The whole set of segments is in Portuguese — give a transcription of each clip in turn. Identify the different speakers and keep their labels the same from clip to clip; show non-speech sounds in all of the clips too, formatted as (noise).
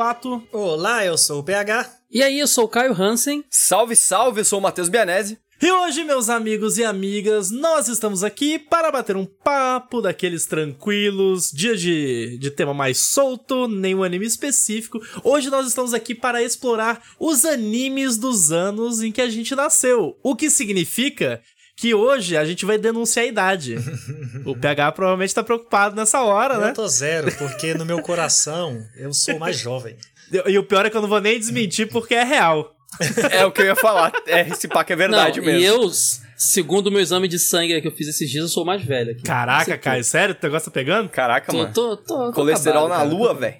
Speaker 1: Lobato.
Speaker 2: Olá, eu sou o PH.
Speaker 3: E aí, eu sou o Caio Hansen.
Speaker 4: Salve, salve, eu sou o Matheus Bianese.
Speaker 1: E hoje, meus amigos e amigas, nós estamos aqui para bater um papo daqueles tranquilos, dia de, de tema mais solto, nenhum anime específico. Hoje nós estamos aqui para explorar os animes dos anos em que a gente nasceu. O que significa que hoje a gente vai denunciar a idade. (laughs) o PH provavelmente tá preocupado nessa hora,
Speaker 2: eu
Speaker 1: né?
Speaker 2: Eu tô zero, porque no meu coração eu sou mais jovem.
Speaker 1: E o pior é que eu não vou nem desmentir porque é real.
Speaker 4: é o que eu ia falar. É, esse pack é verdade
Speaker 3: não,
Speaker 4: mesmo.
Speaker 3: E eu, segundo o meu exame de sangue que eu fiz esses dias, eu sou mais velho. Aqui.
Speaker 1: Caraca, Caio, sério? O negócio tá pegando?
Speaker 4: Caraca,
Speaker 3: tô,
Speaker 4: mano.
Speaker 3: Tô, tô, tô
Speaker 4: Colesterol
Speaker 3: acabado,
Speaker 4: na
Speaker 3: cara.
Speaker 4: lua, velho.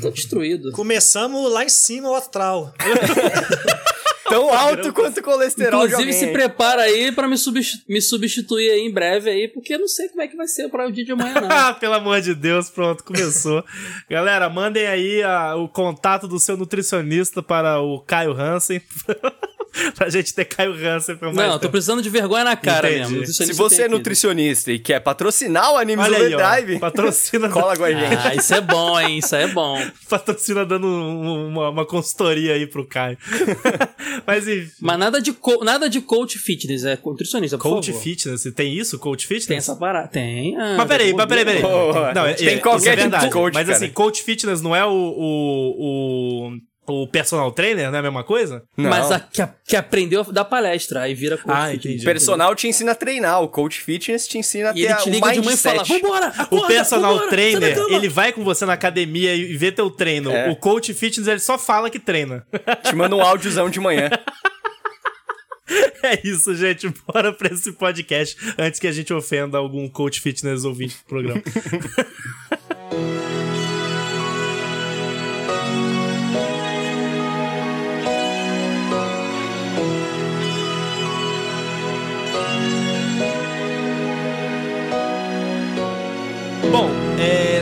Speaker 3: Tô destruído.
Speaker 2: Começamos lá em cima o astral. (laughs)
Speaker 4: Tão alto quanto o colesterol
Speaker 3: Inclusive,
Speaker 4: de
Speaker 3: se prepara aí pra me, substitu me substituir aí em breve aí, porque eu não sei como é que vai ser para o dia de amanhã, não.
Speaker 1: Ah, (laughs) pelo amor de Deus, pronto, começou. (laughs) Galera, mandem aí a, o contato do seu nutricionista para o Caio Hansen. (laughs) (laughs) pra gente ter Caio Hansen pra mais
Speaker 3: Não, tô
Speaker 1: tempo.
Speaker 3: precisando de vergonha na cara
Speaker 1: Entendi.
Speaker 3: mesmo.
Speaker 4: Se você é
Speaker 3: aqui.
Speaker 4: nutricionista e quer patrocinar o Animes
Speaker 1: Olha aí, ó,
Speaker 4: Overdrive,
Speaker 1: patrocina, (laughs)
Speaker 4: cola com a gente.
Speaker 3: Ah, isso é bom, hein? Isso é bom. (laughs)
Speaker 1: patrocina dando um- uma, uma consultoria aí pro Caio. Mas enfim,
Speaker 3: Mas nada de, co nada de coach fitness, é nutricionista, por
Speaker 1: coach
Speaker 3: favor.
Speaker 1: fitness, tem isso? Coach fitness?
Speaker 3: Tem essa parada. Tem. Ah,
Speaker 1: Mas peraí, mas peraí, peraí.
Speaker 4: Pô,
Speaker 1: Não, é-
Speaker 4: tem
Speaker 1: é-
Speaker 4: qualquer
Speaker 1: é
Speaker 4: tipo de
Speaker 1: verdade.
Speaker 4: coach,
Speaker 1: Mas
Speaker 4: cara.
Speaker 1: assim, coach fitness não é o, o, o, o personal trainer, não é a mesma coisa?
Speaker 4: Não.
Speaker 3: Mas a, que, a- que aprendeu a dar palestra, aí vira coach
Speaker 1: Ah,
Speaker 3: fitness.
Speaker 1: entendi.
Speaker 4: Personal te ensina a treinar, o coach fitness te ensina a
Speaker 3: E
Speaker 4: ter
Speaker 3: ele
Speaker 4: a-
Speaker 3: te
Speaker 4: o
Speaker 3: liga de manhã e fala, vambora,
Speaker 1: O
Speaker 3: acorda,
Speaker 1: personal
Speaker 3: vambora,
Speaker 1: trainer,
Speaker 3: da cama."
Speaker 1: ele vai com você na academia e vê teu treino.
Speaker 4: É.
Speaker 1: O coach fitness, ele só fala que treina.
Speaker 4: Te manda um áudiozão de manhã. (laughs)
Speaker 1: é isso, gente. Bora pra esse podcast antes que a gente ofenda algum coach fitness ouvinte do programa. (laughs)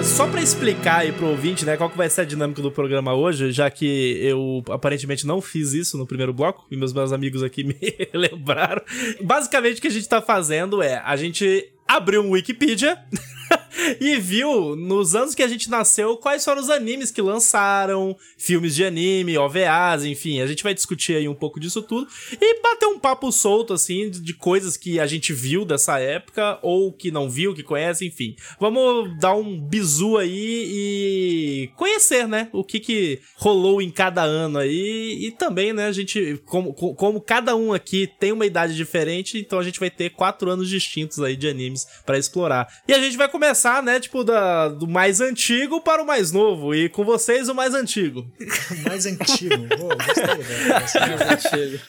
Speaker 1: só pra explicar aí pro ouvinte, né, qual que vai ser a dinâmica do programa hoje, já que eu aparentemente não fiz isso no primeiro bloco, e meus meus amigos aqui (laughs) me lembraram. Basicamente o que a gente tá fazendo é, a gente abriu um Wikipedia (laughs) (laughs) e viu nos anos que a gente nasceu quais foram os animes que lançaram, filmes de anime, OVAs, enfim, a gente vai discutir aí um pouco disso tudo e bater um papo solto assim de, coisas que a gente viu dessa época ou que não viu, que conhece, enfim. Vamos dar um bizu aí e conhecer, né, o que que rolou em cada ano aí e também, né, a gente como, co- como cada um aqui tem uma idade diferente, então a gente vai ter quatro anos distintos aí de animes pra explorar. E a gente vai começar, né, tipo da, do mais antigo para o mais novo e com vocês o mais antigo. (laughs)
Speaker 2: Mais antigo. Pô, gostei, velho. (laughs) Gostei.
Speaker 3: Chega.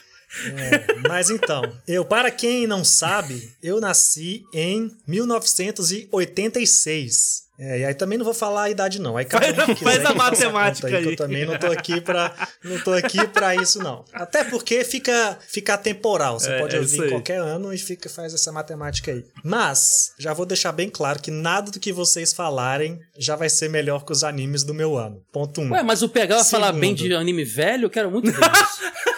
Speaker 2: É, mas então, eu, para quem não sabe, eu nasci em 1986. É, e aí também não vou falar a idade não. Aí cada
Speaker 1: Faz-
Speaker 2: um que
Speaker 1: faz a matemática
Speaker 2: que
Speaker 1: aí.
Speaker 2: Eu também não tô aqui para não tô aqui para isso não. Até porque fica fica temporal. Você
Speaker 1: É,
Speaker 2: pode
Speaker 1: é
Speaker 2: ouvir em
Speaker 1: aí.
Speaker 2: qualquer ano e fica faz essa matemática aí. Mas já vou deixar bem claro que nada do que vocês falarem já vai ser melhor que os animes do meu ano. Ponto um.
Speaker 3: Ué, mas o PH vai falar bem de anime velho? Eu quero muito ver isso. (laughs)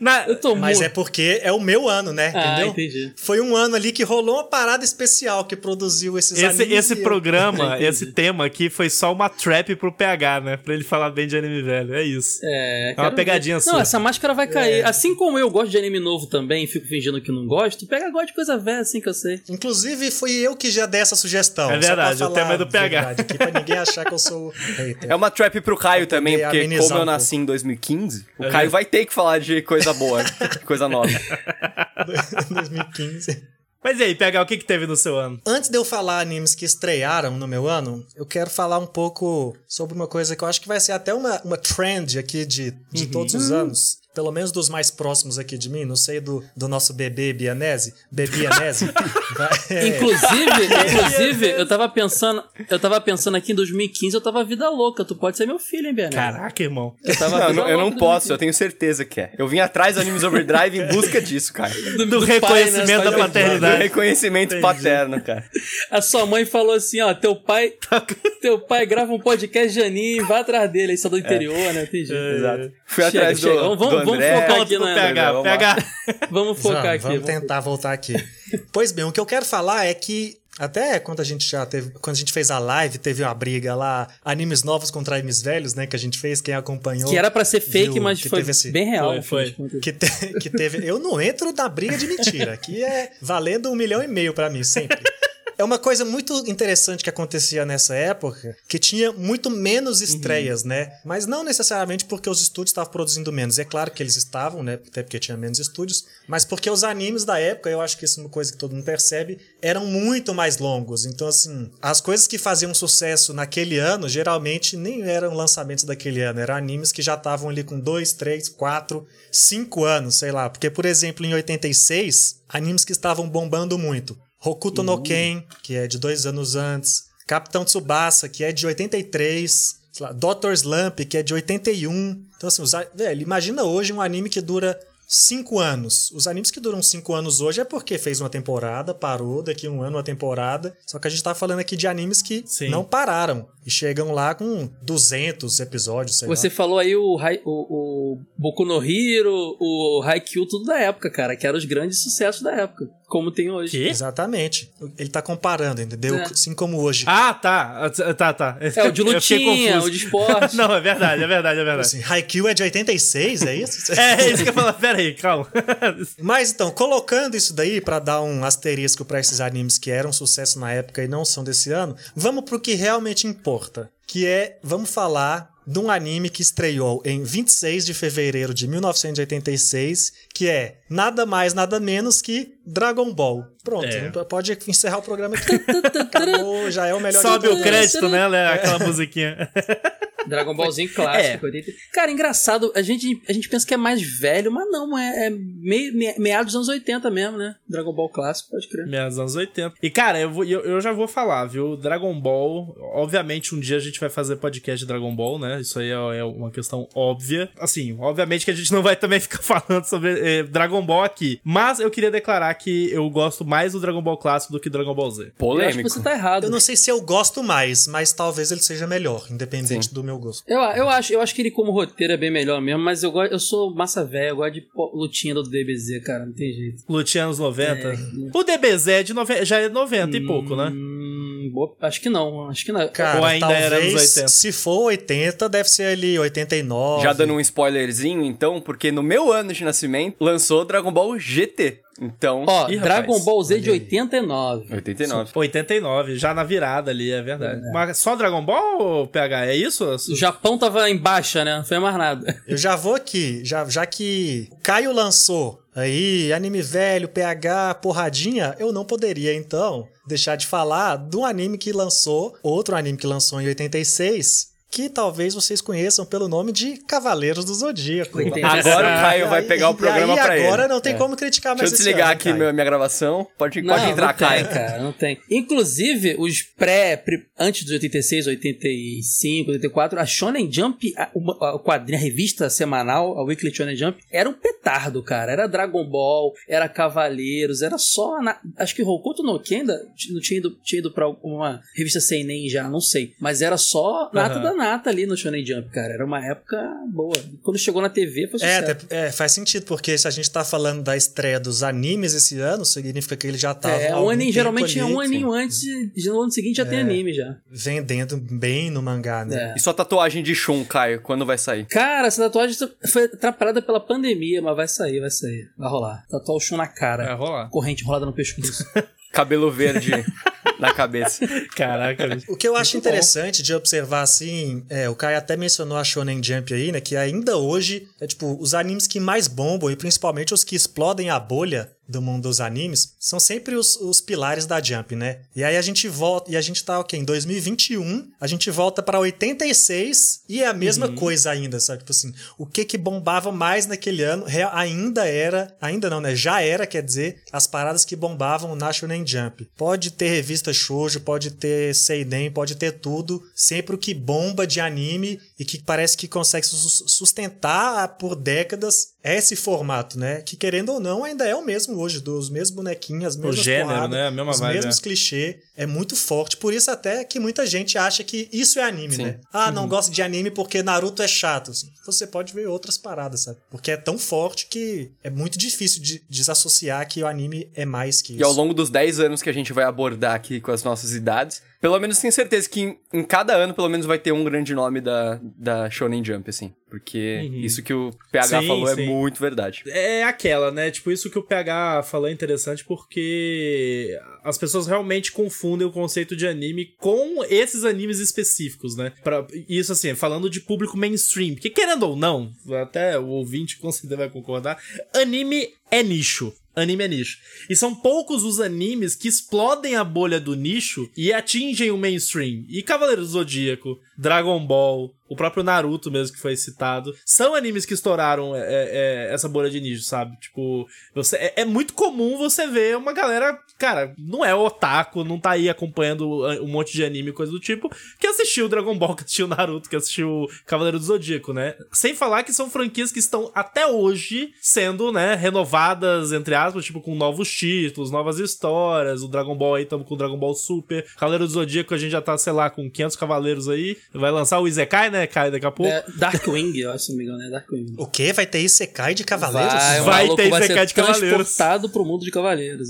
Speaker 1: Na-
Speaker 3: Eu tô
Speaker 2: Mas
Speaker 3: muito...
Speaker 2: é porque é o meu ano, né?
Speaker 3: Ah,
Speaker 2: Entendeu?
Speaker 3: entendi.
Speaker 2: Foi um ano ali que rolou uma parada especial que produziu esses
Speaker 1: Esse,
Speaker 2: animes.
Speaker 1: esse
Speaker 2: e eu-
Speaker 1: programa, (laughs) esse tema aqui foi só uma trap pro PH, né? Pra ele falar bem de anime velho. É isso.
Speaker 3: É,
Speaker 1: uma
Speaker 3: quero ver.
Speaker 1: pegadinha sua.
Speaker 3: Não, essa máscara vai cair.
Speaker 2: É.
Speaker 3: Assim como eu gosto de anime novo também e fico fingindo que não gosto, o PH gosta de coisa velha, assim que eu sei.
Speaker 2: Inclusive, fui eu que já dei essa sugestão.
Speaker 1: É verdade, o tema é do PH.
Speaker 2: verdade Aqui, pra ninguém achar que eu sou hater.
Speaker 4: É uma trap pro Caio também,
Speaker 2: poder
Speaker 4: porque como eu
Speaker 2: um
Speaker 4: nasci em 2015, o
Speaker 1: É.
Speaker 4: Caio vai ter que falar de coisa boa, coisa nova. (laughs)
Speaker 2: 2015.
Speaker 1: Mas e aí, PH, o que que teve no seu ano?
Speaker 2: Antes de eu falar animes que estrearam no meu ano, eu quero falar um pouco sobre uma coisa que eu acho que vai ser até uma, uma trend aqui de, de
Speaker 1: Uhum.
Speaker 2: todos os anos. Pelo menos dos mais próximos aqui de mim, não sei do, do nosso bebê Bianese. Bebianese. (laughs) Vai- é.
Speaker 3: Inclusive, inclusive, eu tava pensando, eu tava pensando aqui em 2015, eu tava vida louca. Tu pode ser meu filho, hein, Bernardo?
Speaker 1: Caraca, irmão.
Speaker 3: Eu tava
Speaker 4: Não, eu não posso,
Speaker 3: 2015.
Speaker 4: eu tenho certeza que é. Eu vim atrás do Animes Overdrive em (laughs) busca disso, cara.
Speaker 3: Do,
Speaker 1: Do
Speaker 3: do pai,
Speaker 1: reconhecimento
Speaker 3: né?
Speaker 1: da paternidade.
Speaker 4: Do reconhecimento
Speaker 1: Entendi.
Speaker 4: paterno, cara.
Speaker 3: A sua mãe falou assim, ó, teu pai, (laughs) teu pai grava um podcast de anime, vai atrás dele, aí só do interior, né? Entendi.
Speaker 4: Exato. Fui
Speaker 3: Chega,
Speaker 4: atrás do,
Speaker 3: chega. Vamos-
Speaker 4: do
Speaker 3: vamos
Speaker 4: André.
Speaker 3: focar
Speaker 1: Conta
Speaker 3: aqui na-
Speaker 1: PH,
Speaker 4: Vamos.
Speaker 1: PH. (laughs)
Speaker 3: Vamos focar
Speaker 2: vamos,
Speaker 3: aqui.
Speaker 2: Vamos
Speaker 3: vamos-
Speaker 2: tentar voltar aqui. pois bem, o que eu quero falar é que Até quando a gente já teve. Quando a gente fez a live, teve uma briga lá, animes novos contra animes velhos, né? Que a gente fez, quem acompanhou.
Speaker 3: Que era pra ser fake,
Speaker 2: viu
Speaker 3: mas
Speaker 2: que
Speaker 3: foi
Speaker 2: esse-
Speaker 3: bem real.
Speaker 1: Foi, foi.
Speaker 2: Que, te- que teve. Eu não entro na briga de mentira. Aqui é valendo um milhão e meio pra mim, sempre. É uma coisa muito interessante que acontecia nessa época, que tinha muito menos estreias, né? Mas não necessariamente porque os estúdios estavam produzindo menos. É claro que eles estavam, né? Até porque tinha menos estúdios. Mas porque os animes da época, eu acho que isso é uma coisa que todo mundo percebe, eram muito mais longos. Então, assim, as coisas que faziam sucesso naquele ano, geralmente nem eram lançamentos daquele ano. Eram animes que já estavam ali com dois, três, quatro, cinco anos, sei lá. Porque, por exemplo, em 86, animes que estavam bombando muito. Hokuto no Ken, que é de dois anos antes. Capitão Tsubasa, que é de 83. Sei lá, Dr. Slump, que é de 81. Então, assim, os velho, imagina hoje um anime que dura cinco anos. Os animes que duram cinco anos hoje é porque fez uma temporada, parou, daqui um ano uma temporada. Só que a gente tá falando aqui de animes que
Speaker 1: Sim.
Speaker 2: não pararam. E chegam lá com 200 episódios,
Speaker 3: Você
Speaker 2: lá.
Speaker 3: falou aí o, o, o Boku no Hero, o Haikyuu, tudo da época, cara, que eram os grandes sucessos da época, como tem hoje.
Speaker 1: Que?
Speaker 2: Exatamente. Ele tá comparando, entendeu?
Speaker 3: É.
Speaker 2: Assim como hoje.
Speaker 1: Ah, tá. Tá, tá.
Speaker 3: É, o de (laughs) lutinha, o de esporte. (laughs)
Speaker 1: Não, é verdade, é verdade, é verdade.
Speaker 2: Assim, Haikyuu é de 86, é isso? (laughs)
Speaker 1: É, isso que eu ia falar. Pera aí, calma.
Speaker 2: Mas então, colocando isso daí pra dar um asterisco pra esses animes que eram sucesso na época e não são desse ano, vamos pro que realmente importa, que é, vamos falar de um anime que estreou em 26 de fevereiro de 1986, que é nada mais, nada menos que Dragon Ball. Pronto,
Speaker 1: É.
Speaker 2: pode encerrar o programa (laughs) aqui. Acabou, já é o melhor
Speaker 1: Sobe o crédito, né? né, Aquela musiquinha. (laughs)
Speaker 3: Dragon Ballzinho clássico. 80. Cara, engraçado, a gente, a gente pensa que é mais velho, mas não, é, é me, me- meados dos anos 80 mesmo, né? Dragon Ball clássico, pode crer.
Speaker 1: Meados dos anos 80. E, cara, eu, vou- eu, eu já vou falar, viu? Dragon Ball, obviamente, um dia a gente vai fazer podcast de Dragon Ball, né? Isso aí é, é uma questão óbvia. Assim, obviamente que a gente não vai também (laughs) ficar falando sobre eh, Dragon Ball aqui. Mas eu queria declarar que eu gosto mais do Dragon Ball clássico do que Dragon Ball Z.
Speaker 3: Eu acho que
Speaker 4: Polêmico.
Speaker 3: você tá errado.
Speaker 2: Eu não sei se eu gosto mais, mas talvez ele seja melhor, independente
Speaker 4: Sim.
Speaker 2: do meu gosto.
Speaker 3: Eu, eu, acho, eu acho que ele como roteiro é bem melhor mesmo, mas eu, gosto, eu sou massa velha, eu gosto de lutinha do DBZ, cara, não tem jeito.
Speaker 1: Lutinha anos 90. O DBZ é de nove... já é 90 e pouco, né?
Speaker 3: Hum, acho que não, acho que não.
Speaker 2: Cara,
Speaker 1: Ou ainda
Speaker 2: talvez,
Speaker 1: era anos 80?
Speaker 2: se for 80, deve ser ali 89.
Speaker 4: Já dando um spoilerzinho, então, porque no meu ano de nascimento lançou Dragon Ball GT. Então,
Speaker 3: Ó,
Speaker 1: Ih,
Speaker 3: Dragon
Speaker 1: rapaz,
Speaker 3: Ball Z de
Speaker 2: olha aí.
Speaker 3: 89.
Speaker 4: 89.
Speaker 1: 89, já na virada ali, é verdade. Mas só Dragon Ball ou PH? É isso?
Speaker 3: O Japão tava em baixa, né? Não foi mais nada. (laughs)
Speaker 2: Eu já vou aqui, já, já que o Caio lançou aí, anime velho, PH, porradinha, eu não poderia, então, deixar de falar de um anime que lançou, outro anime que lançou em 86, que talvez vocês conheçam pelo nome de Cavaleiros do Zodíaco.
Speaker 3: 87.
Speaker 4: Agora o Caio vai pegar o programa pra ele.
Speaker 2: agora não tem
Speaker 4: É.
Speaker 2: como criticar mais
Speaker 4: Deixa eu desligar
Speaker 2: ano,
Speaker 4: aqui
Speaker 2: Caio.
Speaker 4: minha, gravação. Pode,
Speaker 3: Não,
Speaker 4: pode entrar,
Speaker 3: não tem,
Speaker 4: Caio.
Speaker 3: cara, não tem. Inclusive, os pré, antes dos 86, 85, 84, a Shonen Jump, a, o- quadrinho, a revista semanal, a Weekly Shonen Jump, era um petardo, cara. Era Dragon Ball, era Cavaleiros, era só. na- acho que Hokuto no Ken ainda não tinha ido, tinha ido pra uma revista seinen já, não sei. Mas era só nata
Speaker 1: Aham.
Speaker 3: da nata ali no Shonen Jump, cara. Era uma época boa. Quando chegou na TV, foi
Speaker 2: É,
Speaker 3: sucesso.
Speaker 2: até- é, faz sentido, porque se a gente tá falando da estreia dos animes esse ano, significa que ele já tava.
Speaker 3: É, um aninho, geralmente é um aninho antes, e no ano seguinte já tem anime já.
Speaker 2: vendendo bem no mangá, né?
Speaker 3: É.
Speaker 4: E sua tatuagem de Shun, Caio, quando vai sair?
Speaker 3: Cara, essa tatuagem foi atrapalhada pela pandemia, mas vai sair, vai sair. Vai rolar. Tatuar o chão na cara.
Speaker 1: Vai rolar.
Speaker 3: Corrente enrolada no pescoço. (laughs)
Speaker 4: Cabelo verde (laughs) na cabeça.
Speaker 1: Caraca.
Speaker 2: O que eu acho
Speaker 1: Muito bom.
Speaker 2: interessante de observar assim, é, o Kai até mencionou a Shonen Jump aí, né, que ainda hoje é tipo os animes que mais bombam e principalmente os que explodem a bolha do mundo dos animes são sempre os, os pilares da Jump, né? E aí a gente volta, e a gente tá, ok, em 2021, a gente volta pra 86 e é a mesma coisa ainda, sabe? Tipo assim, o que que bombava mais naquele ano ainda era, ainda não, né? Já era, quer dizer, as paradas que bombavam na Shonen Jump. Pode ter revista shoujo, pode ter seinen, pode ter tudo, sempre o que bomba de anime e que parece que consegue sus- sustentar por décadas é esse formato, né? Que querendo ou não ainda é o mesmo hoje, dos mesmos bonequinhos, as mesmas
Speaker 1: gênero,
Speaker 2: porradas,
Speaker 1: né? A mesma
Speaker 2: os
Speaker 1: vibe,
Speaker 2: mesmos
Speaker 1: é.
Speaker 2: clichês. É muito forte. Por isso até que muita gente acha que isso é anime,
Speaker 4: Sim.
Speaker 2: né? Ah,
Speaker 1: Uhum.
Speaker 2: não gosto de anime porque Naruto é chato. assim. Você pode ver outras paradas, sabe? Porque é tão forte que é muito difícil de desassociar que o anime é mais que isso.
Speaker 4: E ao longo dos 10 anos que a gente vai abordar aqui com as nossas idades, pelo menos tenho certeza que em, em cada ano, pelo menos, vai ter um grande nome da, da Shonen Jump, assim. Porque
Speaker 1: Uhum.
Speaker 4: isso que o PH
Speaker 1: Sim,
Speaker 4: falou
Speaker 1: sim.
Speaker 4: é muito verdade.
Speaker 1: É aquela, né? Tipo, isso que o PH falou é interessante porque as pessoas realmente confundem o conceito de anime com esses animes específicos, né? Pra, isso, assim, falando de público mainstream. Porque, querendo ou não, até o ouvinte com certeza vai concordar, anime é nicho. Anime é nicho. E são poucos os animes que explodem a bolha do nicho e atingem o mainstream. E Cavaleiro do Zodíaco, Dragon Ball, o próprio Naruto mesmo que foi citado, são animes que estouraram é, é, essa bolha de nicho, sabe? Tipo, você, é, é muito comum você ver uma galera, cara, não é otaku, não tá aí acompanhando uh, um monte de anime coisa do tipo, que assistiu Dragon Ball, (laughs) que assistiu Naruto, que assistiu Cavaleiro do Zodíaco, né? Sem falar que são franquias que estão até hoje sendo, né, renovadas, entre aspas, tipo, com novos títulos, novas histórias. O Dragon Ball aí, estamos com o Dragon Ball Super. Cavaleiro do Zodíaco, a gente já tá, sei lá, com 500 cavaleiros aí. Vai lançar o Izekai, né, Kai, daqui a pouco.
Speaker 3: É, Darkwing, eu acho, se não me engano, é Darkwing.
Speaker 2: O quê? Vai ter Isekai de cavaleiros?
Speaker 3: Vai,
Speaker 1: Vai ter
Speaker 3: vai
Speaker 1: Isekai
Speaker 3: ser
Speaker 1: de Cavaleiros.
Speaker 3: transportado pro mundo de Cavaleiros.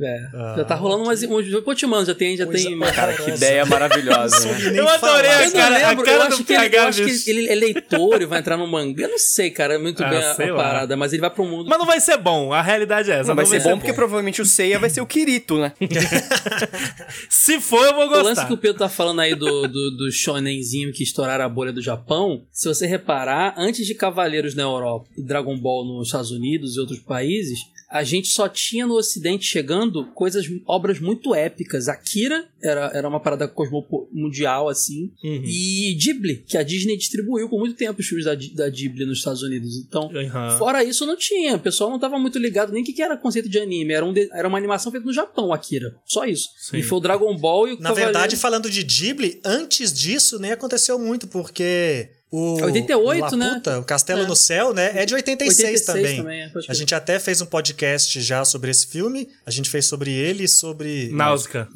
Speaker 3: É. já tá rolando umas. mando, já tem. Já
Speaker 2: Coisa
Speaker 3: tem
Speaker 2: horrorosa.
Speaker 4: Que ideia maravilhosa. Né?
Speaker 1: Eu adorei a
Speaker 3: Eu não
Speaker 1: cara- cara
Speaker 3: eu
Speaker 1: do
Speaker 3: acho que, ele, eu acho que ele é leitor e vai entrar no mangá. Eu não sei, cara, muito
Speaker 1: Ah,
Speaker 3: bem a, a
Speaker 1: lá.
Speaker 3: parada, mas ele vai pro mundo.
Speaker 1: Mas não vai ser bom, a realidade é essa.
Speaker 4: Não, vai
Speaker 1: não
Speaker 4: ser bom porque provavelmente o Seiya vai ser o Kirito, né? (laughs)
Speaker 1: Se for, eu vou
Speaker 3: O lance
Speaker 1: gostar.
Speaker 3: que o Pedro tá falando aí do, do, do shonenzinho que estouraram a bolha do Japão, se você reparar, antes de Cavaleiros na Europa e Dragon Ball nos Estados Unidos e outros países, a gente só tinha no Ocidente chegando coisas, obras muito épicas. Akira era, era uma parada cosmopo mundial, assim.
Speaker 1: Uhum.
Speaker 3: E Ghibli, que a Disney distribuiu por muito tempo os filmes da, da Ghibli nos Estados Unidos. Então,
Speaker 1: Uhum.
Speaker 3: Fora isso, não tinha. O pessoal não tava muito ligado nem o que, que era conceito de anime. Era, um de- era uma animação feita no Japão, Akira. Só isso.
Speaker 1: Sim.
Speaker 3: E foi o Dragon Ball e o
Speaker 2: Na
Speaker 3: Cavaleiro-
Speaker 2: verdade, falando de Ghibli, antes disso nem aconteceu muito, porque o
Speaker 3: 88,
Speaker 2: o
Speaker 3: né?
Speaker 2: O Castelo
Speaker 3: É.
Speaker 2: no Céu, né? É de 86,
Speaker 3: 86
Speaker 2: também.
Speaker 3: é, pode
Speaker 2: A gente até fez um podcast já sobre esse filme. A gente fez sobre ele e sobre.
Speaker 1: Náusea.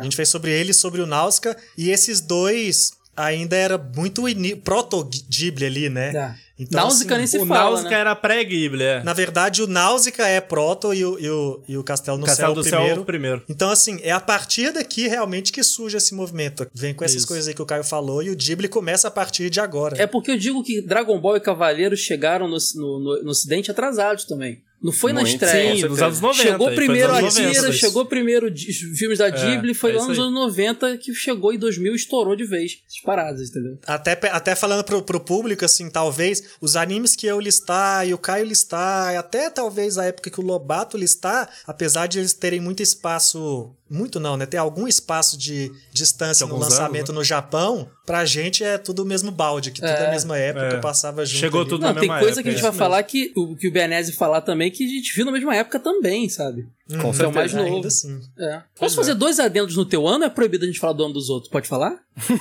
Speaker 2: A gente fez sobre ele e sobre o Nausicaa. E esses dois ainda era muito ini- proto-Ghibli ali, né?
Speaker 3: Tá.
Speaker 2: Então,
Speaker 3: Náusea nem se
Speaker 1: O
Speaker 3: fala,
Speaker 1: Náusea
Speaker 3: né?
Speaker 1: era pré-Ghibli, é.
Speaker 2: Na verdade, o Nausicaa é proto e o, e o, e o Castelo no
Speaker 1: Castelo
Speaker 2: Céu
Speaker 1: do
Speaker 2: o
Speaker 1: Céu é
Speaker 2: primeiro.
Speaker 1: o primeiro.
Speaker 2: Então, assim, é a partir daqui realmente que surge esse movimento. Vem com essas
Speaker 1: Isso.
Speaker 2: coisas aí que o Caio falou e o Ghibli começa a partir de agora.
Speaker 3: É porque eu digo que Dragon Ball e Cavaleiros chegaram no, no, no- no Ocidente atrasados também. Não foi na
Speaker 4: Muito,
Speaker 3: estreia.
Speaker 1: Sim, nos anos 90.
Speaker 3: Chegou primeiro a
Speaker 1: anos 90
Speaker 3: Akira,
Speaker 1: isso.
Speaker 3: chegou primeiro os filmes da Ghibli, foi
Speaker 1: é
Speaker 3: lá nos
Speaker 1: aí.
Speaker 3: anos 90 que chegou em 2000 e estourou de vez. Essas paradas, entendeu?
Speaker 2: Até, até falando pro, pro público, assim, talvez os animes que eu listar e o Caio listar, e até talvez a época que o Lobato listar, apesar de eles terem muito espaço. Muito não, né? Tem algum espaço de distância no lançamento
Speaker 1: anos,
Speaker 2: no Japão, pra gente é tudo o mesmo balde, que tudo é,
Speaker 3: É.
Speaker 2: a mesma época,
Speaker 1: É.
Speaker 2: passava junto.
Speaker 1: Chegou
Speaker 2: ali.
Speaker 1: tudo
Speaker 3: Não,
Speaker 1: na
Speaker 3: tem
Speaker 1: mesma
Speaker 3: coisa
Speaker 1: época,
Speaker 3: que a gente
Speaker 1: é
Speaker 3: vai
Speaker 1: isso
Speaker 3: falar que o, que o Benese falar também que a gente viu na mesma época também, sabe?
Speaker 2: Uhum.
Speaker 4: Com
Speaker 3: Que é o mais
Speaker 2: Ainda
Speaker 3: novo.
Speaker 2: assim.
Speaker 3: É. Posso fazer dois adendos no teu ano? É proibido a gente falar do ano dos outros. Pode falar?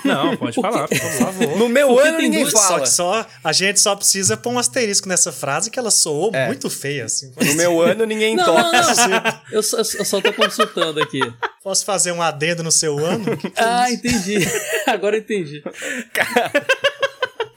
Speaker 1: Não, pode (laughs)
Speaker 3: Por quê?
Speaker 1: falar, por (laughs) favor.
Speaker 4: No meu
Speaker 3: Porque
Speaker 4: ano ninguém
Speaker 3: duas-
Speaker 2: Só
Speaker 4: fala.
Speaker 2: que só, a gente só precisa pôr um asterisco nessa frase que ela soou
Speaker 4: É.
Speaker 2: muito feia, assim.
Speaker 4: No meu ano ninguém
Speaker 3: Não,
Speaker 4: toca.
Speaker 3: não, não. Eu só, eu só tô consultando aqui.
Speaker 2: Posso fazer um adendo no seu ano?
Speaker 3: Ah, entendi. (laughs) Agora entendi.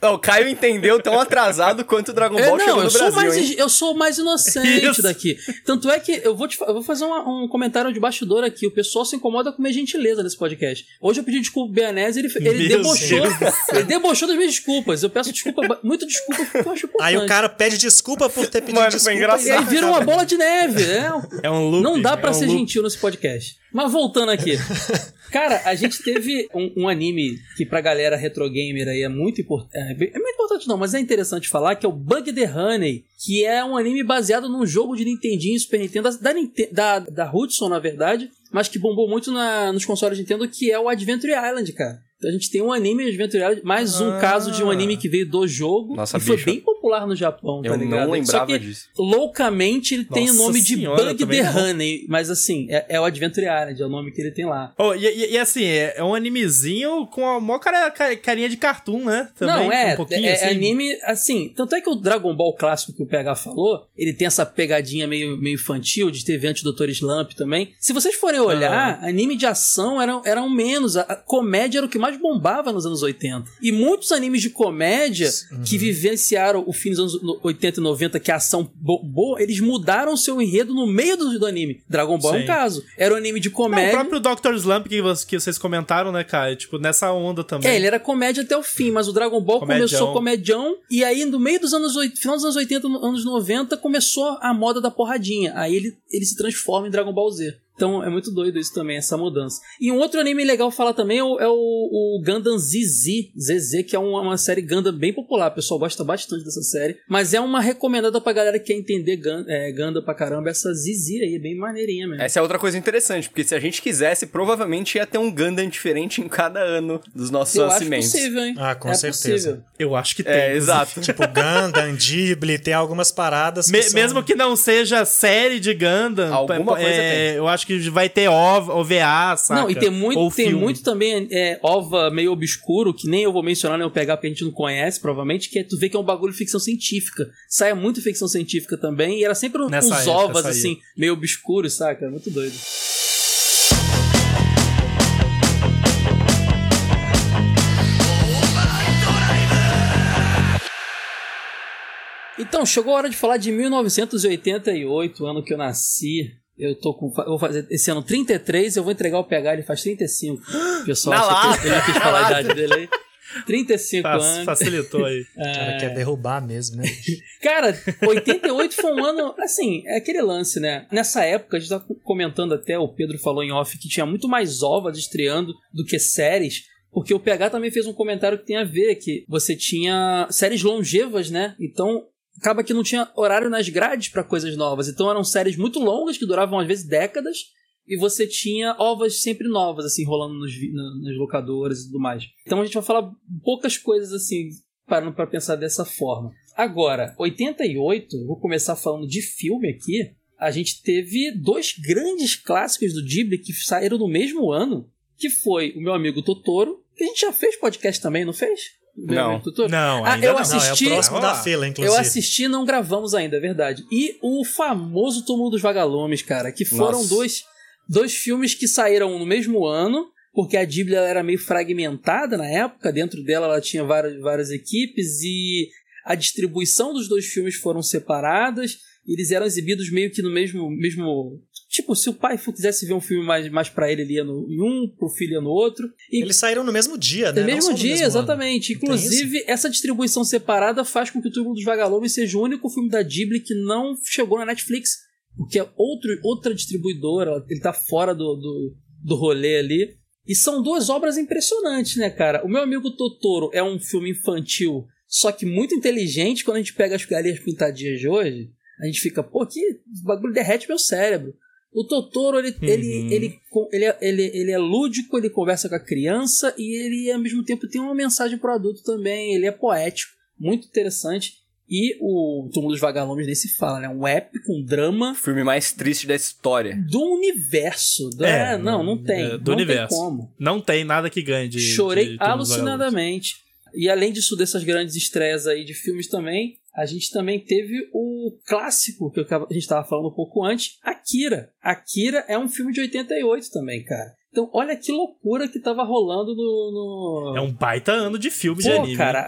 Speaker 4: Não, o Caio entendeu tão atrasado quanto o Dragon
Speaker 3: É,
Speaker 4: Ball
Speaker 3: não,
Speaker 4: chegou
Speaker 3: eu
Speaker 4: no
Speaker 3: sou,
Speaker 4: Brasil,
Speaker 3: mais,
Speaker 4: hein?
Speaker 3: eu sou mais inocente
Speaker 1: Isso.
Speaker 3: daqui. Tanto é que eu vou, te eu vou fazer uma- um comentário de bastidor aqui. O pessoal se incomoda com minha gentileza nesse podcast. Hoje eu pedi desculpa pro Beanese ele, ele
Speaker 1: Meu
Speaker 3: debochou.
Speaker 1: Deus
Speaker 3: Ele debochou das minhas desculpas. Eu peço desculpa, muito desculpa, porque eu acho importante.
Speaker 2: Aí o cara pede desculpa por ter pedido
Speaker 4: Mano,
Speaker 2: desculpa.
Speaker 4: engraçado.
Speaker 3: E aí vira uma bola de neve. É,
Speaker 1: É um loop.
Speaker 3: Não dá pra
Speaker 1: é um
Speaker 3: ser
Speaker 1: loop.
Speaker 3: gentil nesse podcast. Mas voltando aqui. Cara, a gente teve um, um anime que pra galera retro gamer aí é muito importante. É, é muito importante não, mas é interessante falar que é o Bug the Honey, que é um anime baseado num jogo de Nintendinho Super Nintendo, da, da, da, Hudson, na verdade, mas que bombou muito na- nos consoles Nintendo, que é o Adventure Island, cara. Então a gente tem um anime Adventure Island, mais um
Speaker 1: Ah.
Speaker 3: caso de um anime que veio do jogo
Speaker 4: Nossa,
Speaker 3: e foi
Speaker 4: bicho.
Speaker 3: bem popular no Japão, tá
Speaker 4: Eu
Speaker 3: ligado?
Speaker 4: não
Speaker 3: Só
Speaker 4: lembrava
Speaker 3: que,
Speaker 4: disso.
Speaker 3: loucamente, ele tem o
Speaker 1: Nossa
Speaker 3: nome de
Speaker 1: senhora,
Speaker 3: Bug
Speaker 1: também
Speaker 3: the
Speaker 1: não.
Speaker 3: Honey, mas assim, é, é o Adventure Island, é o nome que ele tem lá.
Speaker 1: Oh, e, e- e assim, é, é um animezinho com a maior carinha de cartoon, né? Também,
Speaker 3: não, é,
Speaker 1: um pouquinho
Speaker 3: é,
Speaker 1: assim.
Speaker 3: é anime, assim, tanto é que o Dragon Ball clássico que o PH falou, ele tem essa pegadinha meio, meio infantil, de teve antes do Dr. Slump também. Se vocês forem olhar, anime de ação eram, eram menos, a, a comédia era o que mais bombava nos anos 80. E muitos animes de comédia que vivenciaram o fim dos anos no- 80 e 90, que é ação bo- boa, eles mudaram o seu enredo no meio do, do anime. Dragon Ball é um
Speaker 1: Sim.
Speaker 3: caso. Era um anime de
Speaker 1: Não, o
Speaker 3: comédia.
Speaker 1: próprio Dr. Slump que, que vocês comentaram, né, cara? Tipo, nessa onda também.
Speaker 3: É, ele era comédia até o fim, mas o Dragon Ball
Speaker 1: Comedião.
Speaker 3: começou comedião e aí no meio dos anos 80, final dos anos 80, no- anos 90, começou a moda da porradinha. Aí ele, ele se transforma em Dragon Ball Z. Então é muito doido isso também, essa mudança. E um outro anime legal falar também é o, é o, o Gundam ZZ, ZZ, que é uma, uma série Gundam bem popular. O pessoal gosta bastante dessa série. Mas é uma recomendada pra galera que quer entender Gun, é, Gundam pra caramba. Essa ZZ aí é bem maneirinha mesmo.
Speaker 4: Essa é outra coisa interessante, porque se a gente quisesse, provavelmente ia ter um Gundam diferente em cada ano dos nossos
Speaker 3: Eu acho
Speaker 4: nascimentos.
Speaker 3: possível, hein?
Speaker 2: Ah, com
Speaker 3: é
Speaker 2: certeza.
Speaker 3: Possível.
Speaker 1: Eu acho que tem.
Speaker 4: É, exato. (laughs)
Speaker 2: Tipo, Gundam, Ghibli, tem algumas paradas que
Speaker 1: Me-
Speaker 2: são-
Speaker 1: Mesmo que não seja série de Gundam,
Speaker 4: Alguma
Speaker 1: é,
Speaker 4: coisa
Speaker 1: é, eu acho que vai ter OVA, OVA saca?
Speaker 3: Não, e tem muito,
Speaker 1: Ou
Speaker 3: tem
Speaker 1: filme.
Speaker 3: muito também é, ova meio obscuro, que nem eu vou mencionar, nem eu pegar porque a gente não conhece, provavelmente, que é tu vê que é um bagulho de ficção científica. Saia muito ficção científica também, e era sempre um- uns
Speaker 1: época
Speaker 3: ovas, assim, meio obscuros, saca? Muito doido. Então, chegou a hora de falar de 1988, ano que eu nasci. Eu tô com. Eu vou fazer esse ano 33, eu vou entregar o PH, ele faz 35. O (gasps) pessoal
Speaker 4: Na
Speaker 3: acha
Speaker 4: lata,
Speaker 3: que ele quis falar a idade dele aí. 35
Speaker 1: Fa-
Speaker 3: anos.
Speaker 1: Facilitou aí. (laughs)
Speaker 2: O cara quer derrubar mesmo, né? (laughs)
Speaker 3: Cara, 88 foi um ano, assim, é aquele lance, né? Nessa época, a gente tá comentando até, o Pedro falou em off, que tinha muito mais ovas estreando do que séries, porque o PH também fez um comentário que tem a ver, que você tinha séries longevas, né? Então, acaba que não tinha horário nas grades pra coisas novas. Então, eram séries muito longas, que duravam às vezes décadas, e você tinha ovas sempre novas, assim, rolando nos, nas locadoras e tudo mais. Então, a gente vai falar poucas coisas, assim, parando pra pensar dessa forma. Agora, 88, vou começar falando de filme aqui. A gente teve dois grandes clássicos do Ghibli que saíram no mesmo ano, que foi o meu amigo Totoro, que a gente já fez podcast também, não fez?
Speaker 4: Não.
Speaker 3: Totoro?
Speaker 1: Não,
Speaker 3: Ah, eu
Speaker 1: não.
Speaker 3: assisti-
Speaker 2: Não, é o próximo da
Speaker 1: rolar.
Speaker 2: fila, inclusive.
Speaker 3: Eu assisti e não gravamos ainda, é verdade. E o famoso Túmulo dos Vagalumes, cara, que foram
Speaker 4: Nossa.
Speaker 3: dois, dois filmes que saíram no mesmo ano, porque a Ghibli ela era meio fragmentada na época, dentro dela ela tinha várias, várias equipes e a distribuição dos dois filmes foram separadas, e eles eram exibidos meio que no mesmo mesmo tipo, se o pai quisesse ver um filme mais, mais pra ele, ele ia no, em um, pro filho ia no outro. E
Speaker 2: Eles saíram no mesmo dia, né?
Speaker 3: no mesmo
Speaker 2: no
Speaker 3: dia,
Speaker 2: mesmo ano.
Speaker 3: exatamente.
Speaker 2: Tem
Speaker 3: Inclusive, essa distribuição separada faz com que o Túmulo dos Vagalumes seja o único filme da Ghibli que não chegou na Netflix. Porque é outro, outra distribuidora, ele tá fora do, do, do rolê ali. E são duas obras impressionantes, né, cara? O meu amigo Totoro é um filme infantil, só que muito inteligente. Quando a gente pega as galinhas pintadinhas de hoje, a gente fica, pô, que bagulho derrete meu cérebro. O Totoro, ele,
Speaker 1: Uhum.
Speaker 3: ele, ele, ele, é, ele, ele é lúdico, ele conversa com a criança e ele, ao mesmo tempo, tem uma mensagem pro adulto também. Ele é poético, muito interessante. E o Túmulo dos Vagalumes nem se fala, né? Um épico, um drama
Speaker 4: O filme mais triste da história.
Speaker 3: do universo. Do,
Speaker 1: É,
Speaker 3: é, não, não tem.
Speaker 1: é, do
Speaker 3: não
Speaker 1: universo.
Speaker 3: tem como.
Speaker 1: Não tem nada que ganhe de.
Speaker 3: Chorei
Speaker 1: de
Speaker 3: alucinadamente. E além disso, dessas grandes estreias aí de filmes também, a gente também teve o clássico que a gente estava falando um pouco antes, Akira. Akira é um filme de 88 também, cara. Então, olha que loucura que tava rolando no. no...
Speaker 1: É um baita ano de filme de
Speaker 3: Pô,
Speaker 1: anime.
Speaker 3: cara,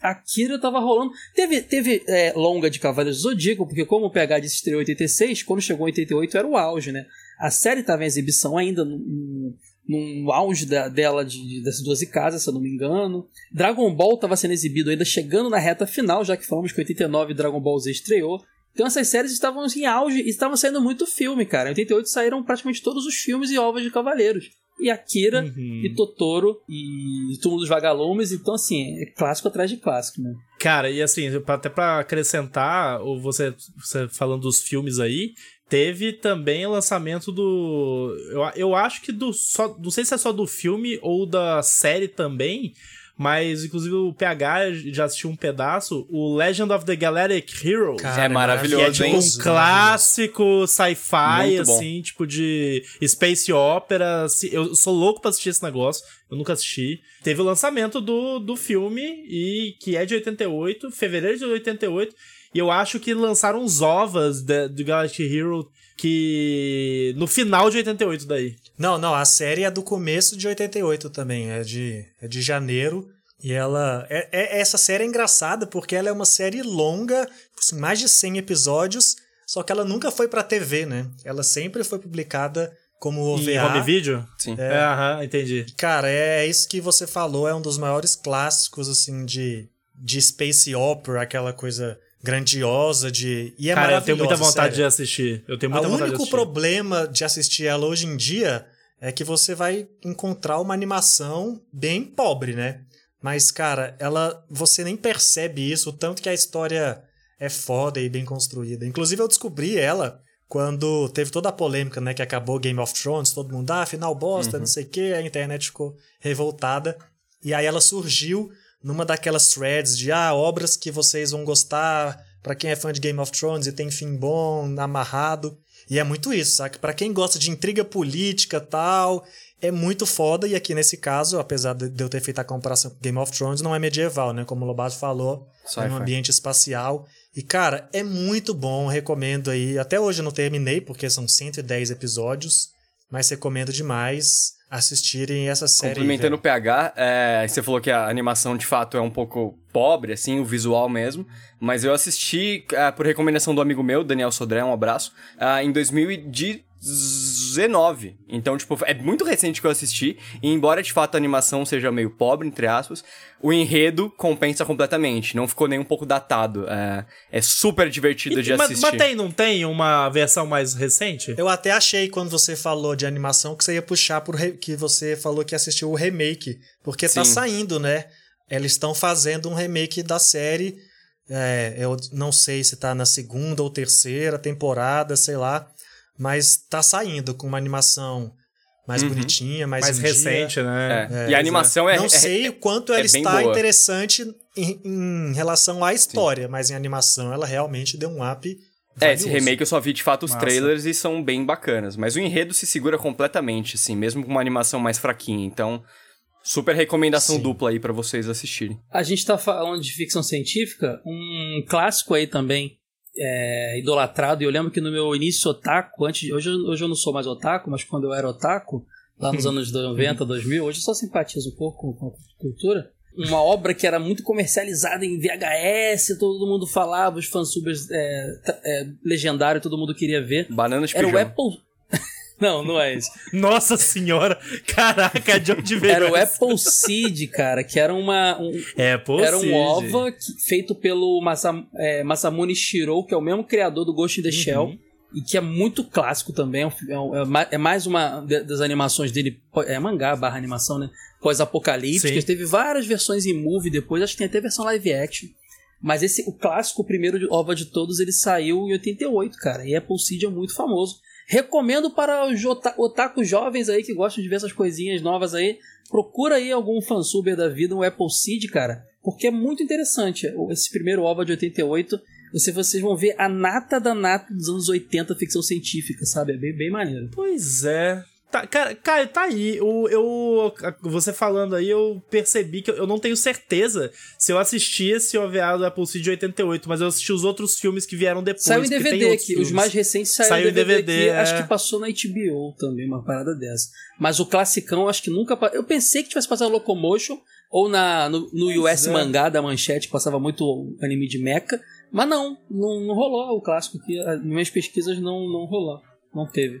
Speaker 3: a Akira tava rolando. Teve, teve é, longa de Cavaleiros do Zodíaco, porque como o PH disse estreou em 86, quando chegou em 88 era o auge, né? A série tava em exibição ainda no, no, no auge da- dela de, de- das 12 casas, se eu não me engano. Dragon Ball tava sendo exibido ainda chegando na reta final, já que falamos que em 89 Dragon Ball Z estreou. Então essas séries estavam em auge e estavam saindo muito filme, cara. Em 88 saíram praticamente todos os filmes e ovas de Cavaleiros. E Akira
Speaker 1: Uhum.
Speaker 3: e Totoro e Túmulo dos Vagalumes. Então, assim, é clássico atrás de clássico, né?
Speaker 1: Cara, e assim, até pra acrescentar, ou você, você falando dos filmes aí, teve também o lançamento do. Eu, eu acho que do. Só, não sei se é só do filme ou da série também, mas inclusive o PH já assistiu um pedaço, o Legend of the Galactic Hero.
Speaker 2: Cara,
Speaker 4: É maravilhoso,
Speaker 1: que é tipo
Speaker 4: hein?
Speaker 1: um clássico sci-fi, assim, tipo de space opera. Eu sou louco pra assistir esse negócio, eu nunca assisti. Teve o lançamento do, do filme, e que é de 88, fevereiro de 88, e eu acho que lançaram os ovas do Galactic Hero que no final de 88 daí.
Speaker 2: Não, não, a série é do começo de 88 também, é de, é de janeiro. E ela. É, é- essa série é engraçada porque ela é uma série longa, assim, mais de 100 episódios, só que ela nunca foi pra TV, né? Ela sempre foi publicada como OVA.
Speaker 1: Em home video?
Speaker 4: Sim.
Speaker 1: É, aham, entendi.
Speaker 2: Cara, é isso que você falou, é um dos maiores clássicos, assim, de, de space opera, aquela coisa grandiosa de... E é
Speaker 1: Cara, eu tenho muita vontade de
Speaker 2: sério.
Speaker 1: assistir. Eu tenho
Speaker 2: O
Speaker 1: muita vontade de
Speaker 2: único
Speaker 1: assistir.
Speaker 2: problema de assistir ela hoje em dia é que você vai encontrar uma animação bem pobre, né? Mas, cara, ela você nem percebe isso, o tanto que a história é foda e bem construída. Inclusive, eu descobri ela quando teve toda a polêmica, né? Que acabou Game of Thrones, todo mundo, ah, final bosta, não sei o que, a internet ficou revoltada. E aí ela surgiu numa daquelas threads de, ah, obras que vocês vão gostar pra quem é fã de Game of Thrones e tem fim bom, amarrado. E é muito isso, saca? Pra quem gosta de intriga política tal, é muito foda. E aqui nesse caso, apesar de eu ter feito a comparação com Game of Thrones, não é medieval, né? Como o Lobato falou, é
Speaker 4: Sci-fi.
Speaker 2: um ambiente espacial. E, cara, é muito bom, recomendo aí. Até hoje eu não terminei, porque são 110 episódios, mas recomendo demais assistirem essa série.
Speaker 4: Complementando o. PH, é, você falou que a animação de fato é um pouco pobre, assim, o visual mesmo. Mas eu assisti, é, por recomendação do amigo meu, Daniel Sodré, um abraço, é, em 2019. Então, tipo, é muito recente que eu assisti. E embora de fato a animação seja meio pobre, entre aspas, o enredo compensa completamente. Não ficou nem um pouco datado. É, é super divertido
Speaker 1: E-
Speaker 4: de
Speaker 1: mas,
Speaker 4: assistir.
Speaker 1: mas tem, não tem uma versão mais recente?
Speaker 2: Eu até achei quando você falou de animação que você ia puxar por re- que você falou que assistiu o remake, porque tá
Speaker 4: Sim.
Speaker 2: saindo, né? Eles estão fazendo um remake da série. é, eu não sei se tá na segunda ou terceira temporada, sei lá, mas tá saindo com uma animação mais bonitinha, mais,
Speaker 1: mais recente, né?
Speaker 4: É. e a animação é.
Speaker 2: Não
Speaker 4: é-
Speaker 2: sei o quanto
Speaker 4: é
Speaker 2: ela está
Speaker 4: boa.
Speaker 2: interessante em, em relação à história, mas em animação ela realmente deu um up.
Speaker 4: É, esse
Speaker 2: valioso.
Speaker 4: remake eu só vi de fato os
Speaker 1: Massa.
Speaker 4: trailers e são bem bacanas. Mas o enredo se segura completamente, assim, mesmo com uma animação mais fraquinha. Então, super recomendação
Speaker 2: Sim.
Speaker 4: dupla aí pra vocês assistirem.
Speaker 3: A gente tá falando de ficção científica, um clássico aí também, é, idolatrado, e eu lembro que no meu início otaku, antes, hoje, eu- hoje eu não sou mais otaku, mas quando eu era otaku, lá nos anos 90, 2000, hoje eu só simpatizo um pouco com a cultura, uma obra que era muito comercializada em VHS, todo mundo falava, os fansubers é, é, legendário, todo mundo queria ver.
Speaker 4: Banana de
Speaker 3: Era o
Speaker 4: pijama.
Speaker 3: Apple... não, não é esse.
Speaker 1: Nossa senhora! Caraca, de onde veio
Speaker 3: Era o
Speaker 1: essa?
Speaker 3: Apple Seed, cara, que era uma, um,
Speaker 1: Apple
Speaker 3: Era um
Speaker 1: Seed.
Speaker 3: OVA que- feito pelo é, Masamune Shirou, que é o mesmo criador do Ghost in the Shell. E que é muito clássico também. é um É, um- é é mais uma das animações dele. É mangá barra animação, né? Pós-apocalípticas.
Speaker 1: Sim.
Speaker 3: Teve várias versões em movie depois. Acho que tem até versão live action. Mas esse, o clássico, o primeiro de- OVA de todos, ele saiu em 88, cara. E Apple Seed é muito famoso. Recomendo para os ota- otakus jovens aí que gostam de ver essas coisinhas novas aí. Procura aí algum fansuber da vida, um Apple Seed, cara. Porque é muito interessante. Esse primeiro OVA de 88, você, vocês vão ver a nata da nata dos anos 80 ficção científica, sabe? É bem, bem maneiro.
Speaker 1: Pois é. Tá, cara, cara, tá aí. O, eu, você falando aí, eu percebi que eu, eu não tenho certeza se eu assisti esse OVA do Apple Seed de 88, mas eu assisti os outros filmes que vieram depois.
Speaker 3: Saiu em DVD aqui, os
Speaker 1: filmes.
Speaker 3: mais recentes saíram
Speaker 1: Saiu
Speaker 3: em DVD,
Speaker 1: DVD,
Speaker 3: aqui. Acho
Speaker 1: é.
Speaker 3: que passou na HBO também, uma parada dessa. Mas o classicão, acho que nunca. Eu pensei que tivesse passado Locomotion ou na, no, no US
Speaker 1: é.
Speaker 3: Mangá da Manchete, passava muito anime de mecha. Mas não, não, não rolou o clássico aqui. As minhas pesquisas não, não rolou. Não teve.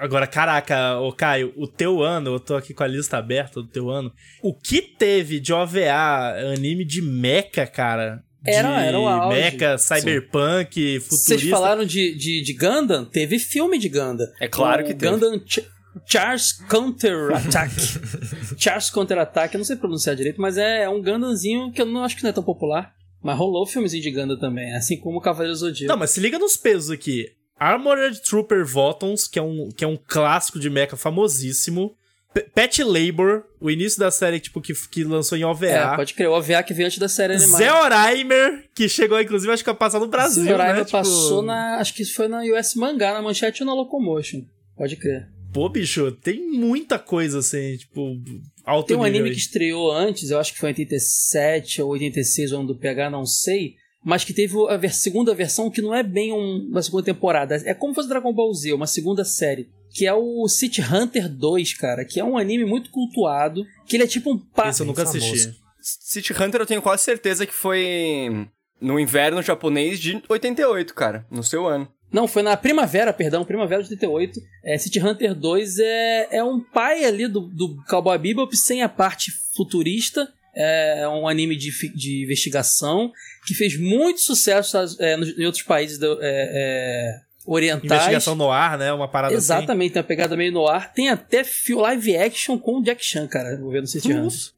Speaker 1: Agora, caraca, ô Caio, o teu ano, eu tô aqui com a lista aberta do teu ano. O que teve de OVA anime de mecha, cara?
Speaker 3: Era-
Speaker 1: de
Speaker 3: era o auge.
Speaker 1: Mecha, cyberpunk, futurista.
Speaker 3: Vocês falaram de, de, de Gundam? Teve filme de Gundam.
Speaker 4: É claro
Speaker 3: O
Speaker 4: que teve.
Speaker 3: Gundam Ch- Charles Counter Attack. (laughs) Charles Counter Attack, eu não sei pronunciar direito, mas é um Gundamzinho que eu não acho que não é tão popular. Mas rolou filmezinho de Gundam também, assim como o Cavaleiro do Zodíaco.
Speaker 1: Não, mas se liga nos pesos aqui. Armored Trooper Votons, que é um, que é um clássico de mecha famosíssimo. P- Pet Labor, o início da série, tipo, que, que lançou em OVA.
Speaker 3: É, pode crer. O OVA que veio antes da série animada.
Speaker 1: Zé Oraimer, que chegou, inclusive, acho que passar no Brasil,
Speaker 3: Zé Oraimer
Speaker 1: né? Tipo,
Speaker 3: passou na. Acho que foi na US Mangá, na manchete ou na Locomotion. Pode crer.
Speaker 1: Pô, bicho, tem muita coisa, assim, tipo, alto
Speaker 3: Tem um anime
Speaker 1: aí.
Speaker 3: que estreou antes, eu acho que foi em 87 ou 86, o ano do PH, não sei. Mas que teve a segunda versão que não é bem um- uma segunda temporada. É como se fosse Dragon Ball Z, uma segunda série. Que é o City Hunter 2, cara. Que é um anime muito cultuado. Que ele é tipo um pa...
Speaker 1: Esse eu nunca
Speaker 2: famoso.
Speaker 1: assisti.
Speaker 4: City Hunter eu tenho quase certeza que foi no inverno japonês de 88, cara, no seu ano.
Speaker 3: Não, foi na primavera, perdão, primavera de 88. É, City Hunter 2 é, é um pai ali do, do Cowboy Bebop sem a parte futurista. É um anime de, de investigação que fez muito sucesso é, nos- em outros países do- é, é, orientais.
Speaker 1: Investigação no ar, né? Uma parada assim.
Speaker 3: Exatamente, tem uma pegada meio no ar. Tem até live action com o Jack Chan, cara, vou ver no City.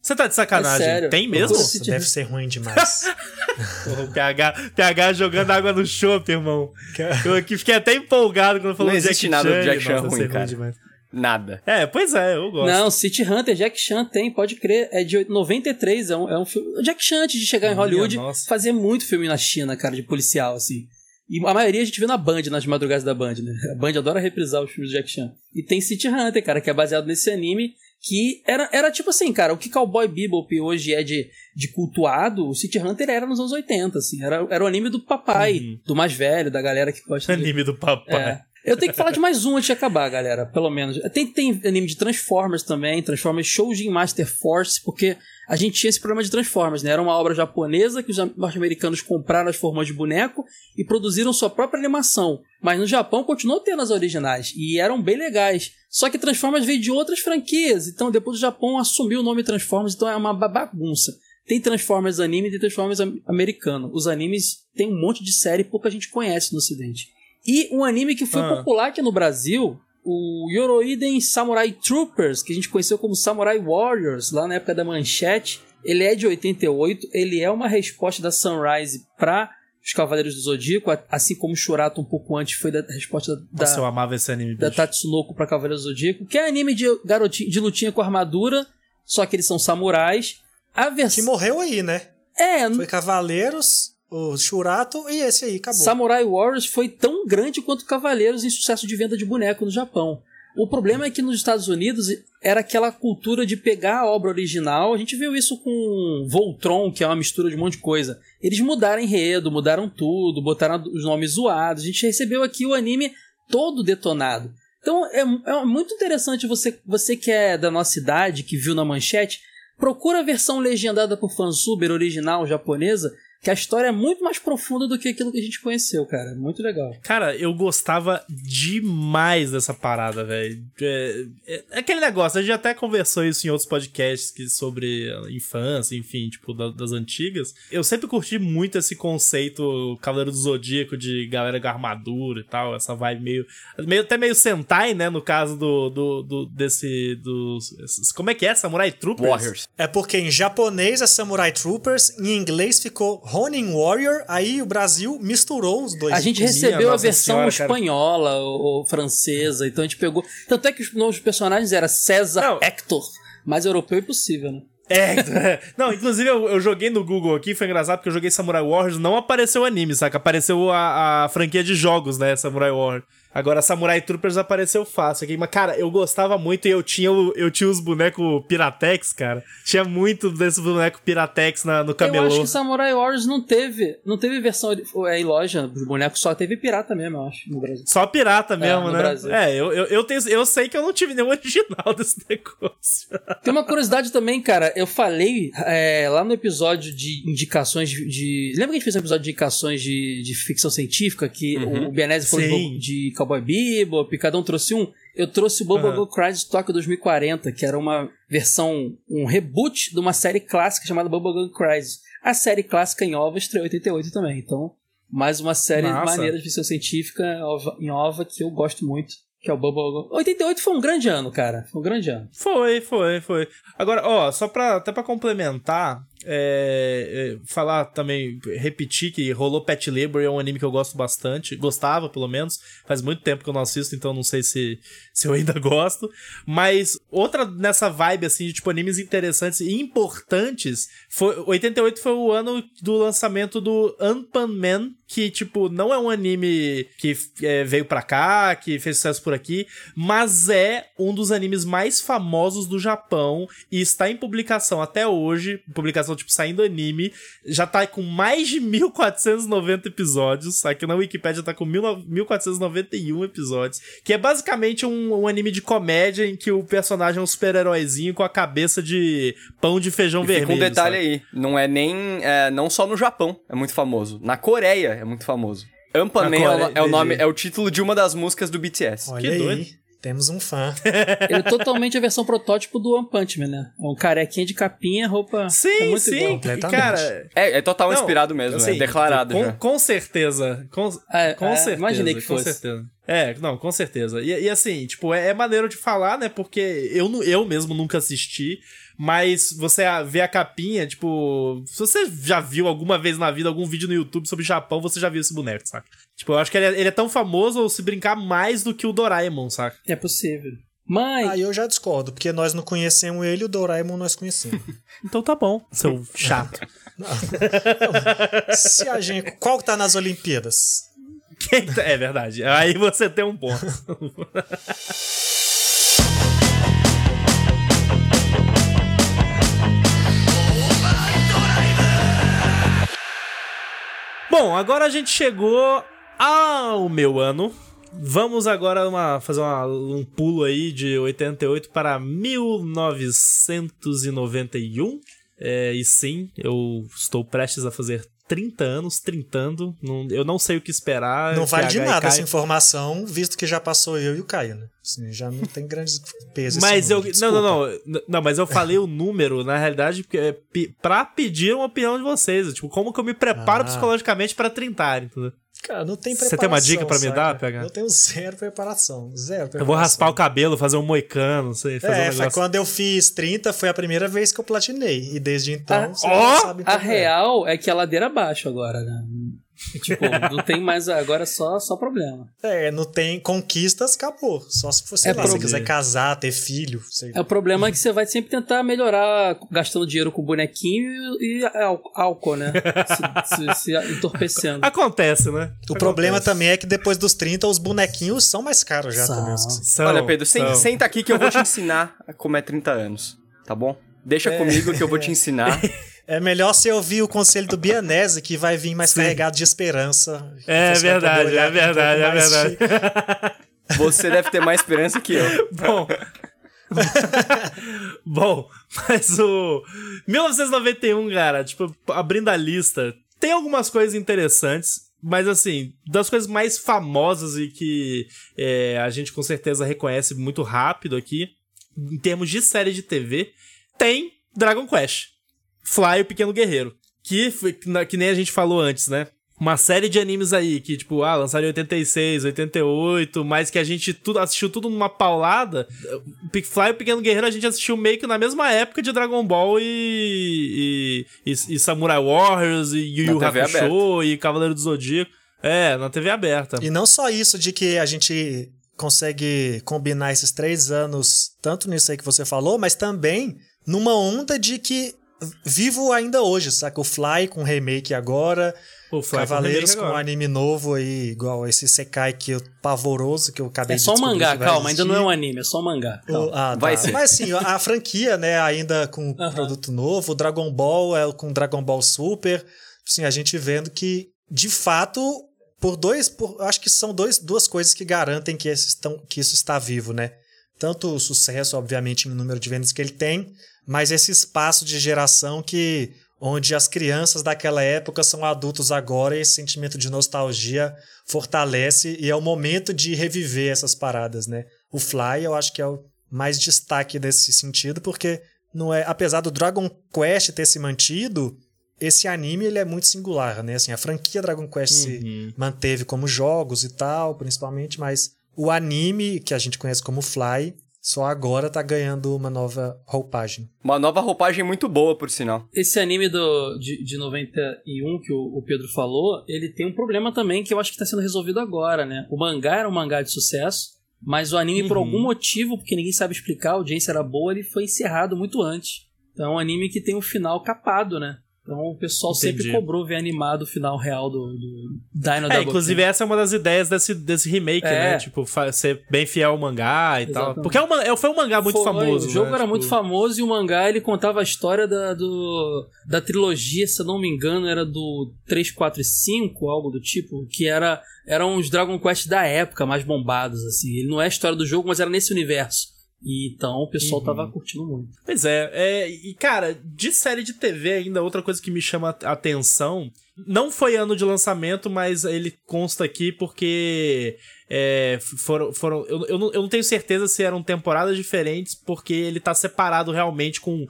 Speaker 1: Você tá de sacanagem?
Speaker 3: É sério.
Speaker 1: Tem mesmo?
Speaker 2: Nossa,
Speaker 3: City
Speaker 2: deve ser ruim demais. (laughs)
Speaker 1: O PH, PH jogando água no chope, irmão. Eu aqui fiquei até empolgado quando falou
Speaker 4: Não
Speaker 1: Jack
Speaker 4: existe nada do
Speaker 1: Chan.
Speaker 4: Jack Chan
Speaker 1: Nossa,
Speaker 4: ruim,
Speaker 1: ser
Speaker 4: cara.
Speaker 1: demais.
Speaker 4: Nada.
Speaker 1: É, pois é, eu gosto.
Speaker 3: Não, City Hunter, Jack Chan tem, pode crer. É de 93, é um, é um filme. O Jack Chan, antes de chegar em
Speaker 1: Minha
Speaker 3: Hollywood,
Speaker 1: nossa.
Speaker 3: fazia muito filme na China, cara, de policial, assim. E a maioria a gente vê na Band, nas madrugadas da Band, né? A Band adora reprisar os filmes do Jack Chan. E tem City Hunter, cara, que é baseado nesse anime que era, era tipo assim, cara, o que Cowboy Bebop hoje é de, de cultuado, o City Hunter era nos anos 80, assim. Era, era o anime do papai,
Speaker 1: Uhum.
Speaker 3: do mais velho, da galera que gosta de...
Speaker 1: Anime do papai.
Speaker 3: É. Eu tenho que falar de mais um antes de acabar, galera. Pelo menos. Tem, tem anime de Transformers também, Transformers Shoujin Master Force, porque a gente tinha esse problema de Transformers, né? Era uma obra japonesa que os norte-americanos compraram as formas de boneco e produziram sua própria animação. Mas no Japão continuou tendo as originais e eram bem legais. Só que Transformers veio de outras franquias, então depois o Japão assumiu o nome Transformers, então é uma ba- bagunça. Tem Transformers anime e tem Transformers am- americano. Os animes tem um monte de série e pouca gente conhece no ocidente. E um anime que foi
Speaker 1: Ah.
Speaker 3: popular aqui no Brasil, o Yoroiden Samurai Troopers, que a gente conheceu como Samurai Warriors, lá na época da Manchete. Ele é de 88, ele é uma resposta da Sunrise para os Cavaleiros do Zodíaco, assim como o Shurato um pouco antes foi da resposta da,
Speaker 1: Nossa, eu amava esse anime,
Speaker 3: da
Speaker 1: bicho.
Speaker 3: Tatsunoko pra Cavaleiros do Zodíaco, que é anime de, garotinho, de lutinha com armadura, só que eles são samurais. A
Speaker 2: que
Speaker 3: versão.
Speaker 2: morreu aí, né?
Speaker 3: É,
Speaker 2: Foi Cavaleiros, o Shurato e esse aí, acabou.
Speaker 3: Samurai Warriors foi tão grande quanto Cavaleiros em sucesso de venda de boneco no Japão. O problema é que nos Estados Unidos era aquela cultura de pegar a obra original. A gente viu isso com Voltron, que é uma mistura de um monte de coisa. Eles mudaram enredo, mudaram tudo, botaram os nomes zoados. A gente recebeu aqui o anime todo detonado. Então é, é muito interessante você, você que é da nossa idade, que viu na manchete, procura a versão legendada por fansuber original japonesa, que a história é muito mais profunda do que aquilo que a gente conheceu, cara. É Muito legal.
Speaker 1: Cara, eu gostava demais dessa parada, velho. É, é- é aquele negócio, a gente até conversou isso em outros podcasts que, sobre infância, enfim, tipo, da- das antigas. Eu sempre curti muito esse conceito Cavaleiro do Zodíaco de galera com armadura e tal, essa vibe meio. meio até meio Sentai, né? No caso do. do, do desse. Dos, como é que é? Samurai Troopers?
Speaker 4: Warriors.
Speaker 2: É porque em japonês é Samurai Troopers, em inglês ficou Ronin Warrior, aí o Brasil misturou os dois.
Speaker 3: A gente
Speaker 1: Minha
Speaker 3: recebeu a
Speaker 1: Nossa
Speaker 3: versão
Speaker 1: Senhora, cara.
Speaker 3: espanhola ou, ou francesa, então a gente pegou. Tanto é que os novos personagens era César
Speaker 1: Não.
Speaker 3: Hector, mais europeu impossível, né?
Speaker 1: É, (laughs) não, inclusive eu, eu joguei no Google aqui, foi engraçado porque eu joguei Samurai Warriors, não apareceu o anime, saca? Apareceu a, a franquia de jogos, né, Samurai Warriors. Agora Samurai Troopers apareceu fácil aqui, mas cara, eu gostava muito e eu tinha, eu tinha os bonecos Piratex, cara. Tinha muito desses bonecos Piratex na, no
Speaker 3: Eu
Speaker 1: camelô.
Speaker 3: acho que Samurai Warriors não teve, não teve versão é, em loja dos bonecos, só teve pirata mesmo, eu acho, no Brasil.
Speaker 1: Só pirata mesmo,
Speaker 3: no
Speaker 1: né?
Speaker 3: Brasil.
Speaker 1: É, eu, eu, eu, tenho, eu sei que eu não tive nenhum (laughs) original desse negócio.
Speaker 3: Tem uma curiosidade também, cara. Eu falei é, lá no episódio de indicações de, de- Lembra que a gente fez um episódio de indicações de, de ficção científica? Que o Bianese falou de,
Speaker 1: Sim.
Speaker 3: De Cowboy Bebop, cada um trouxe um. Eu trouxe o Bubble
Speaker 1: Aham.
Speaker 3: Crisis Tokyo 2040, que era uma versão, um reboot de uma série clássica chamada Bubblegum Crisis. A série clássica em OVA estreou em 88 também. Então, mais uma série
Speaker 1: Massa.
Speaker 3: maneira de ficção científica em OVA que eu gosto muito. que é o Bubble. 88 foi um grande ano, cara. Foi um grande ano.
Speaker 1: Foi, foi, foi. Agora, ó, só pra, até pra complementar, é, é, falar também, repetir que rolou Pet Labor é um anime que eu gosto bastante, gostava pelo menos, faz muito tempo que eu não assisto, então não sei se, se eu ainda (laughs) gosto, mas outra nessa vibe assim de tipo animes interessantes e importantes, foi 88 foi o ano do lançamento do Unpan Man, que tipo não é um anime que é, veio pra cá, que fez sucesso por aqui, mas é um dos animes mais famosos do Japão e está em publicação até hoje, publicação tipo, saindo anime. Já tá com mais de 1490 episódios. Aqui na Wikipedia tá com 1491 episódios. Que é basicamente um, um anime de comédia em que o personagem é um super-heróizinho com a cabeça de pão de feijão
Speaker 4: E
Speaker 1: vermelho.
Speaker 4: fica um detalhe
Speaker 1: sabe?
Speaker 4: aí, não é nem, é, não só no Japão é muito famoso, na Coreia é muito famoso. Ampaman é, é o nome, é o título de uma das músicas do BTS.
Speaker 2: Olha
Speaker 1: Que
Speaker 2: aí,
Speaker 1: doido.
Speaker 2: Temos um fã.
Speaker 3: Ele é totalmente a versão protótipo do One Punch Man, né? É um carequinha de capinha, roupa. é
Speaker 1: Sim,
Speaker 3: muito
Speaker 1: sim. Cara,
Speaker 4: É, é total
Speaker 1: Não,
Speaker 4: inspirado mesmo,
Speaker 1: assim,
Speaker 4: é declarado
Speaker 1: com,
Speaker 4: já.
Speaker 1: com certeza. Com,
Speaker 3: É,
Speaker 1: com
Speaker 3: é,
Speaker 1: certeza.
Speaker 3: imaginei que
Speaker 1: com
Speaker 3: fosse.
Speaker 1: certeza. É, não, com certeza. E, e assim, tipo, é, é maneiro de falar, né? Porque eu, eu mesmo nunca assisti, mas você vê a capinha, tipo, se você já viu alguma vez na vida algum vídeo no YouTube sobre Japão, você já viu esse boneco, saca? Tipo, eu acho que ele é, ele é tão famoso ou se brincar mais do que o Doraemon, saca?
Speaker 3: É possível. Mas.
Speaker 2: Aí eu já discordo, porque nós não conhecemos ele e o Doraemon nós conhecemos. (laughs)
Speaker 1: Então tá bom, seu chato. (laughs)
Speaker 2: Se a gente. Qual que tá nas Olimpíadas?
Speaker 1: Tá- (laughs) É verdade. Aí você tem um ponto. Bom, agora a gente chegou ao meu ano. Vamos agora uma- fazer uma- um pulo aí de 88 para 1991. É, e sim, eu estou prestes a fazer 30 anos, trintando. Não- eu não sei o que esperar.
Speaker 2: Não vale de nada essa informação, visto que já passou eu e o Caio, né? Assim, já não tem grandes pesos.
Speaker 1: Mas eu. Não, não, não, não. Mas eu falei o número, na realidade, é pra pedir uma opinião de vocês. Tipo, como que eu me preparo
Speaker 2: Ah.
Speaker 1: psicologicamente pra trintar, entendeu?
Speaker 2: Cara, não tem
Speaker 1: Você
Speaker 2: preparação.
Speaker 1: tem uma dica pra me
Speaker 2: saca?
Speaker 1: dar, PH?
Speaker 2: Eu tenho zero preparação. Zero preparação.
Speaker 1: Eu vou raspar o cabelo, fazer um moicano, não sei, fazer
Speaker 2: É,
Speaker 1: um
Speaker 2: foi quando eu fiz 30, foi a primeira vez que eu platinei. E desde então,
Speaker 3: Ah,
Speaker 2: você
Speaker 3: A
Speaker 2: como é.
Speaker 3: real é que a ladeira abaixo agora, né? Tipo, não tem mais. Agora é só, só problema.
Speaker 2: É, não tem conquistas, acabou. Só se você
Speaker 3: É
Speaker 2: lá, se
Speaker 1: problema.
Speaker 2: quiser casar, ter filho. Sei.
Speaker 3: É, o problema é que você vai sempre tentar melhorar gastando dinheiro com bonequinho e, e ál- álcool, né? Se, se- se entorpecendo.
Speaker 1: Acontece, né?
Speaker 2: O problema
Speaker 1: Acontece.
Speaker 2: também é que depois dos 30, os bonequinhos são mais caros já
Speaker 3: São.
Speaker 2: também.
Speaker 1: São,
Speaker 4: Olha, Pedro, sen-
Speaker 1: são.
Speaker 4: senta aqui que eu vou te ensinar como é 30 anos, tá bom? Deixa comigo que eu vou te ensinar. (laughs)
Speaker 2: É melhor você ouvir o conselho do Bianese, que vai vir mais carregado de esperança.
Speaker 1: É
Speaker 2: poder
Speaker 1: verdade,
Speaker 2: olhar
Speaker 1: é
Speaker 2: um
Speaker 1: verdade, é
Speaker 2: mais de-
Speaker 1: verdade. (laughs)
Speaker 4: Você deve ter mais esperança que eu. (laughs)
Speaker 1: Bom. (laughs) Bom, mas o 1991, cara, tipo, abrindo a lista, tem algumas coisas interessantes, mas assim, das coisas mais famosas e que é, a gente com certeza reconhece muito rápido aqui, em termos de série de TV, tem Dragon Quest. Fly, o Pequeno Guerreiro. Que, foi- que na- que nem a gente falou antes, né? Uma série de animes aí que, tipo, ah, lançaram em 86, 88, mas que a gente tudo, assistiu tudo numa paulada. Fly, o Pequeno Guerreiro, a gente assistiu meio que na mesma época de Dragon Ball e, e, e- e Samurai Warriors e Yu Yu Hakusho e Cavaleiro do Zodíaco. É, na TV aberta.
Speaker 2: E não só isso de que a gente consegue combinar esses três anos, tanto nisso aí que você falou, mas também numa onda de que vivo ainda hoje, saca? O Fly com remake agora,
Speaker 1: O Fly
Speaker 2: Cavaleiros
Speaker 1: com
Speaker 2: com um anime novo aí, igual esse Sekai que eu, pavoroso que eu acabei
Speaker 3: É
Speaker 2: de
Speaker 3: só um mangá, calma, ainda não é um anime, é só um mangá.
Speaker 2: O- ah,
Speaker 4: Vai
Speaker 2: tá.
Speaker 4: ser.
Speaker 2: Mas assim, a franquia, né, ainda com
Speaker 3: Aham.
Speaker 2: produto novo, o Dragon Ball é com Dragon Ball Super, assim, a gente vendo que, de fato, por dois, por, acho que são dois, duas coisas que garantem que, esses estão, que isso está vivo, né? Tanto o sucesso, obviamente, em número de vendas que ele tem, mas esse espaço de geração que onde as crianças daquela época são adultos agora e esse sentimento de nostalgia fortalece e é o momento de reviver essas paradas, né? O Fly eu acho que é o mais destaque nesse sentido, porque não é, apesar do Dragon Quest ter se mantido, esse anime ele é muito singular, né? Assim, a franquia Dragon Quest se
Speaker 1: Uhum.
Speaker 2: manteve como jogos e tal, principalmente, mas o anime, que a gente conhece como Fly, só agora tá ganhando uma nova roupagem.
Speaker 4: Uma nova roupagem muito boa, por sinal.
Speaker 3: Esse anime do, de, de 91 que o, o Pedro falou, ele tem um problema também que eu acho que tá sendo resolvido agora, né? O mangá era um mangá de sucesso, mas o anime, por
Speaker 1: Uhum.
Speaker 3: algum motivo, porque ninguém sabe explicar, a audiência era boa, ele foi encerrado muito antes. Então é um anime que tem um final capado, né? Então o pessoal sempre
Speaker 1: Entendi.
Speaker 3: cobrou ver animado o final real do, do Dino
Speaker 1: É, inclusive essa é uma das ideias desse, desse remake,
Speaker 3: É.
Speaker 1: né? Tipo, ser bem fiel ao mangá e tal.
Speaker 3: Exatamente.
Speaker 1: Porque é uma, é- foi um mangá muito
Speaker 3: Foi,
Speaker 1: famoso.
Speaker 3: O jogo
Speaker 1: né?
Speaker 3: era
Speaker 1: Tipo,
Speaker 3: muito famoso e o mangá ele contava a história da, do, da trilogia, se eu não me engano, era do 3, 4 e 5, algo do tipo, que era eram os Dragon Quest da época, mais bombados, assim. Ele não é a história do jogo, mas era nesse universo. E, então o pessoal
Speaker 1: Uhum.
Speaker 3: tava curtindo muito.
Speaker 1: Pois é, é, e cara, de série de TV ainda, outra coisa que me chama a atenção, não foi ano de lançamento, mas ele consta aqui porque é, foram, foram eu, eu, não, eu não tenho certeza se eram temporadas diferentes, porque ele tá separado realmente com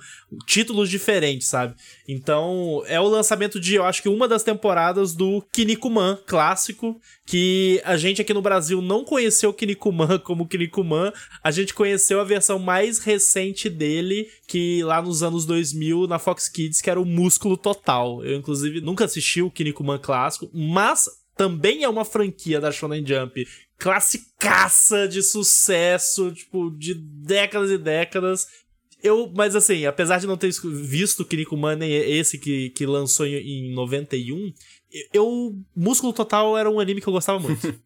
Speaker 1: títulos diferentes, sabe? Então, é o lançamento de, eu acho que uma das temporadas do Kinnikuman clássico, que a gente aqui no Brasil não conheceu o Kinnikuman (laughs) como Kinnikuman, a gente conheceu a versão mais recente dele, que lá nos anos 2000, na Fox Kids, que era o Músculo Total. Eu, inclusive, nunca assisti o Kinnikuman clássico, mas também é uma franquia da Shonen Jump classicaça de sucesso, tipo, de décadas e décadas. Eu, mas assim, apesar de não ter visto o Kinnikuman nem esse que, que lançou em, em 91, eu. Músculo Total era um anime que eu gostava muito. (laughs)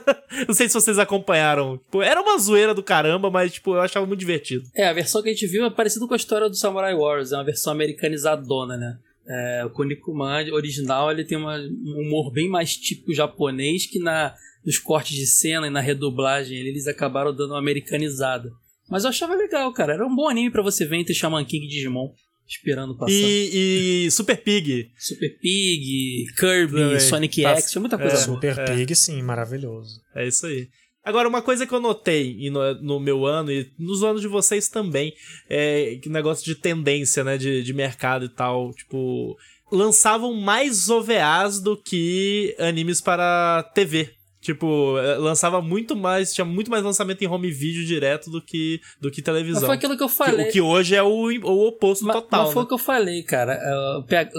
Speaker 1: (laughs) não sei se vocês acompanharam. Tipo, era uma zoeira do caramba, mas tipo, eu achava muito divertido.
Speaker 3: É, a versão que a gente viu é parecida com a história do Samurai Wars, é uma versão americanizadona, né? É, o Kunikuman original ele tem uma, um humor bem mais típico japonês que na, nos cortes de cena e na redublagem eles acabaram dando uma americanizada. Mas eu achava legal, cara. Era um bom anime pra você ver entre Shaman King e Digimon, esperando passar.
Speaker 1: E, e Super Pig.
Speaker 3: Super Pig, Kirby,
Speaker 1: Também.
Speaker 3: Sonic
Speaker 1: Passa-
Speaker 3: X, tinha muita coisa
Speaker 1: É.
Speaker 2: Super
Speaker 1: é.
Speaker 2: Pig, sim, maravilhoso.
Speaker 1: É isso aí. Agora, uma coisa que eu notei no, no meu ano e nos anos de vocês também, é que negócio de tendência, né, de, de mercado e tal, tipo, lançavam mais OVAs do que animes para TV. Tipo, eh, lançava muito mais, tinha muito mais lançamento em home video direto do que, do que televisão.
Speaker 3: Mas foi aquilo que eu
Speaker 1: Que-
Speaker 3: falei.
Speaker 1: o que hoje é o, o oposto
Speaker 3: Mas,
Speaker 1: total.
Speaker 3: mas foi
Speaker 1: né?
Speaker 3: o que eu falei, cara. É, o PH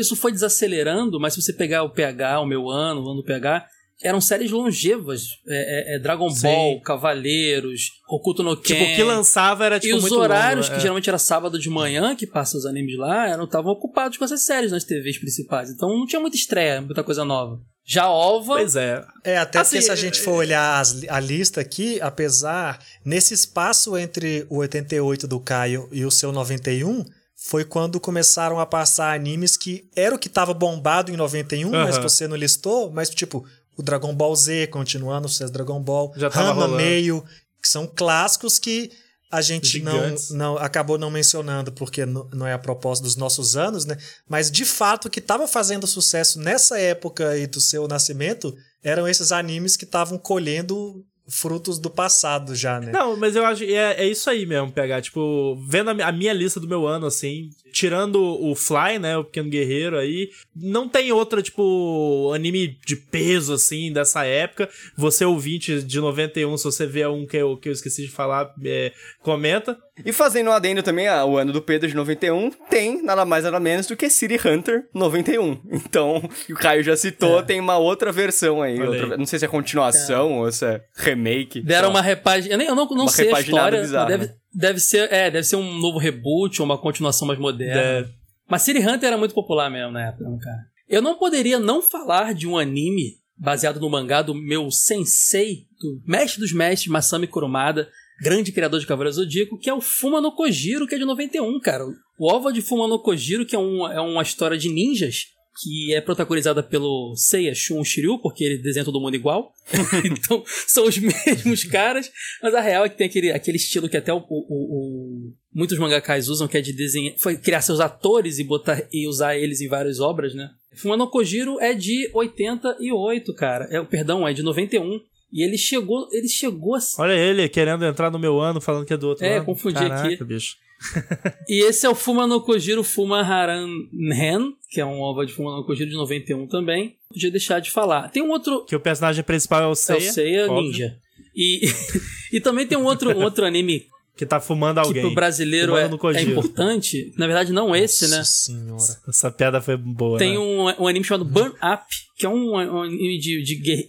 Speaker 3: isso foi desacelerando, mas se você pegar o PH, o meu ano, o ano do PH, eram séries longevas. É, é- é Dragon
Speaker 1: Sim.
Speaker 3: Ball, Cavaleiros, Hokuto no Ken.
Speaker 1: Tipo, o que lançava era tipo
Speaker 3: e os horários,
Speaker 1: longo,
Speaker 3: que
Speaker 1: é.
Speaker 3: geralmente era sábado de manhã, que passa os animes lá, eram estavam ocupados com essas séries nas TVs principais. Então não tinha muita estreia, muita coisa nova. Já OVA,
Speaker 1: Pois é.
Speaker 2: É, até
Speaker 1: Assim,
Speaker 2: porque se a gente for olhar as- a lista aqui, apesar, nesse espaço entre o 88 do Caio e o seu 91, foi quando começaram a passar animes que era o que tava bombado em 91, mas
Speaker 1: Aham.
Speaker 2: você não listou, mas tipo, o Dragon Ball Z, continuando o sucesso Dragon Ball,
Speaker 1: Já.
Speaker 2: Meio, que são clássicos que a gente não,
Speaker 1: Gigantes.
Speaker 2: não acabou não mencionando porque não, é a proposta dos nossos anos, né? Mas de fato o que estava fazendo sucesso nessa época aí do seu nascimento eram esses animes que estavam colhendo frutos do passado já, né?
Speaker 1: Não, mas eu acho. É, é isso aí mesmo, pegar. Tipo, vendo a minha lista do meu ano, assim, tirando o Fly, né? O Pequeno Guerreiro aí, não tem outra, tipo, anime de peso, assim, dessa época. Você, ouvinte de 91, se você vê um que eu, que eu esqueci de falar, é, comenta.
Speaker 4: E fazendo um adendo também ao ano do Pedro de 91, tem nada mais nada menos do que City Hunter 91. (laughs) Então, o Caio já citou, tem uma outra versão aí. Outra- não sei se é continuação ou se é remake.
Speaker 3: Deram
Speaker 4: Só.
Speaker 3: uma repagina. Eu, nem, eu não, não
Speaker 4: Uma
Speaker 3: sei a
Speaker 4: repaginada
Speaker 3: história.
Speaker 4: bizarra,
Speaker 3: deve,
Speaker 4: né?
Speaker 3: Deve ser. É, deve ser um novo reboot ou uma continuação mais moderna.
Speaker 1: É.
Speaker 3: Mas City Hunter era muito popular mesmo na época, né, cara. Eu não poderia não falar de um anime baseado no mangá do meu sensei, do mestre dos mestres, Masami Kurumada, grande criador de Cavaleiro Zodíaco, que é o Fuma no Kojiro, que é de 91, cara. O OVA de Fuma no Kojiro, que é, um, é uma história de ninjas, que é protagonizada pelo Seiya Shun Shiryu, porque ele desenha todo mundo igual. (laughs) então, são os (laughs) mesmos caras. Mas a real é que tem aquele, aquele estilo que até o, o- o- muitos mangakais usam, que é de desenhar, foi criar seus atores e botar e usar eles em várias obras, né? Fumano Kojiro é de 88, cara. É, perdão, é de 91. E ele chegou, ele chegou a
Speaker 1: Olha ele querendo entrar no meu ano, falando que é do outro
Speaker 3: É,
Speaker 1: ano.
Speaker 3: confundi
Speaker 1: Caraca,
Speaker 3: aqui.
Speaker 1: bicho. (laughs)
Speaker 3: E esse é o Fuma no Kojiro Fuma Haran Hen, que é um OVA de Fuma no Kojiro de 91 também. Podia deixar de falar. Tem um outro
Speaker 1: Que o personagem principal é o
Speaker 3: é
Speaker 1: Seiya.
Speaker 3: o Seiya
Speaker 1: óbvio.
Speaker 3: Ninja. E, (laughs) e também tem um outro, um outro anime
Speaker 1: Que tá fumando
Speaker 3: que
Speaker 1: alguém.
Speaker 3: pro brasileiro é, é importante. Na verdade, não esse, né?
Speaker 2: Nossa senhora.
Speaker 1: Essa piada foi boa.
Speaker 3: Tem
Speaker 1: né?
Speaker 3: um, um anime chamado Burn Up, que é um, um anime de, de guer-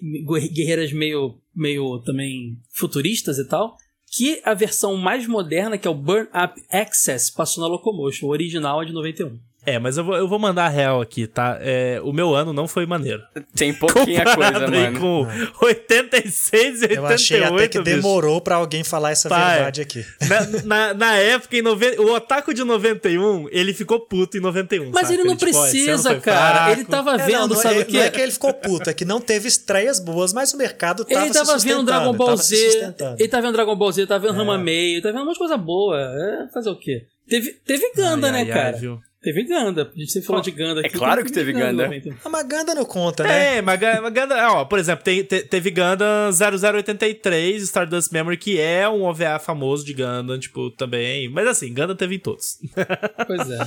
Speaker 3: guerreiras meio, meio também futuristas e tal. Que a versão mais moderna, que é o Burn Up Access, passou na Locomotion. O original é de 91.
Speaker 1: É, mas eu vou, eu vou mandar a real aqui, tá? É, o meu ano não foi maneiro.
Speaker 4: Tem pouquinha coisa,
Speaker 1: Comparado aí
Speaker 4: mano.
Speaker 1: com 86 e 88,
Speaker 2: Eu achei até que
Speaker 1: bicho.
Speaker 2: demorou pra alguém falar essa
Speaker 1: Pai.
Speaker 2: verdade aqui.
Speaker 1: Na, na, na época, em 90, o Otaku de 91, ele ficou puto em 91.
Speaker 3: Mas
Speaker 1: saca?
Speaker 3: ele não
Speaker 1: tipo, esse ano
Speaker 3: precisa,
Speaker 1: foi
Speaker 3: cara.
Speaker 1: fraco.
Speaker 3: Ele tava
Speaker 2: É,
Speaker 3: vendo,
Speaker 2: não, não
Speaker 3: sabe
Speaker 2: é,
Speaker 3: o quê?
Speaker 2: Não é que ele ficou puto, é que não teve estreias boas, mas o mercado tava
Speaker 3: Ele tava
Speaker 2: se
Speaker 3: vendo Dragon Ball
Speaker 2: tava se
Speaker 3: Z,
Speaker 2: sustentando.
Speaker 3: ele tava vendo Dragon Ball Z, ele tava vendo
Speaker 2: É.
Speaker 3: Rama Meio, tava vendo um monte de coisa boa. É, fazer o quê? Teve, teve Ganda,
Speaker 1: Ai,
Speaker 3: né,
Speaker 1: ai, ai,
Speaker 3: cara?
Speaker 1: viu?
Speaker 3: Teve Ganda. Você falou de Ganda aqui.
Speaker 4: claro que teve Ganda.
Speaker 2: A Maganda não conta, né?
Speaker 1: É, mas Ga- mas Gundam, ó, por exemplo, tem- te- teve Gundam 0083, Stardust Memory, que é um OVA famoso de Gundam, tipo, também. Mas assim, Gundam teve em todos. (laughs)
Speaker 3: Pois é.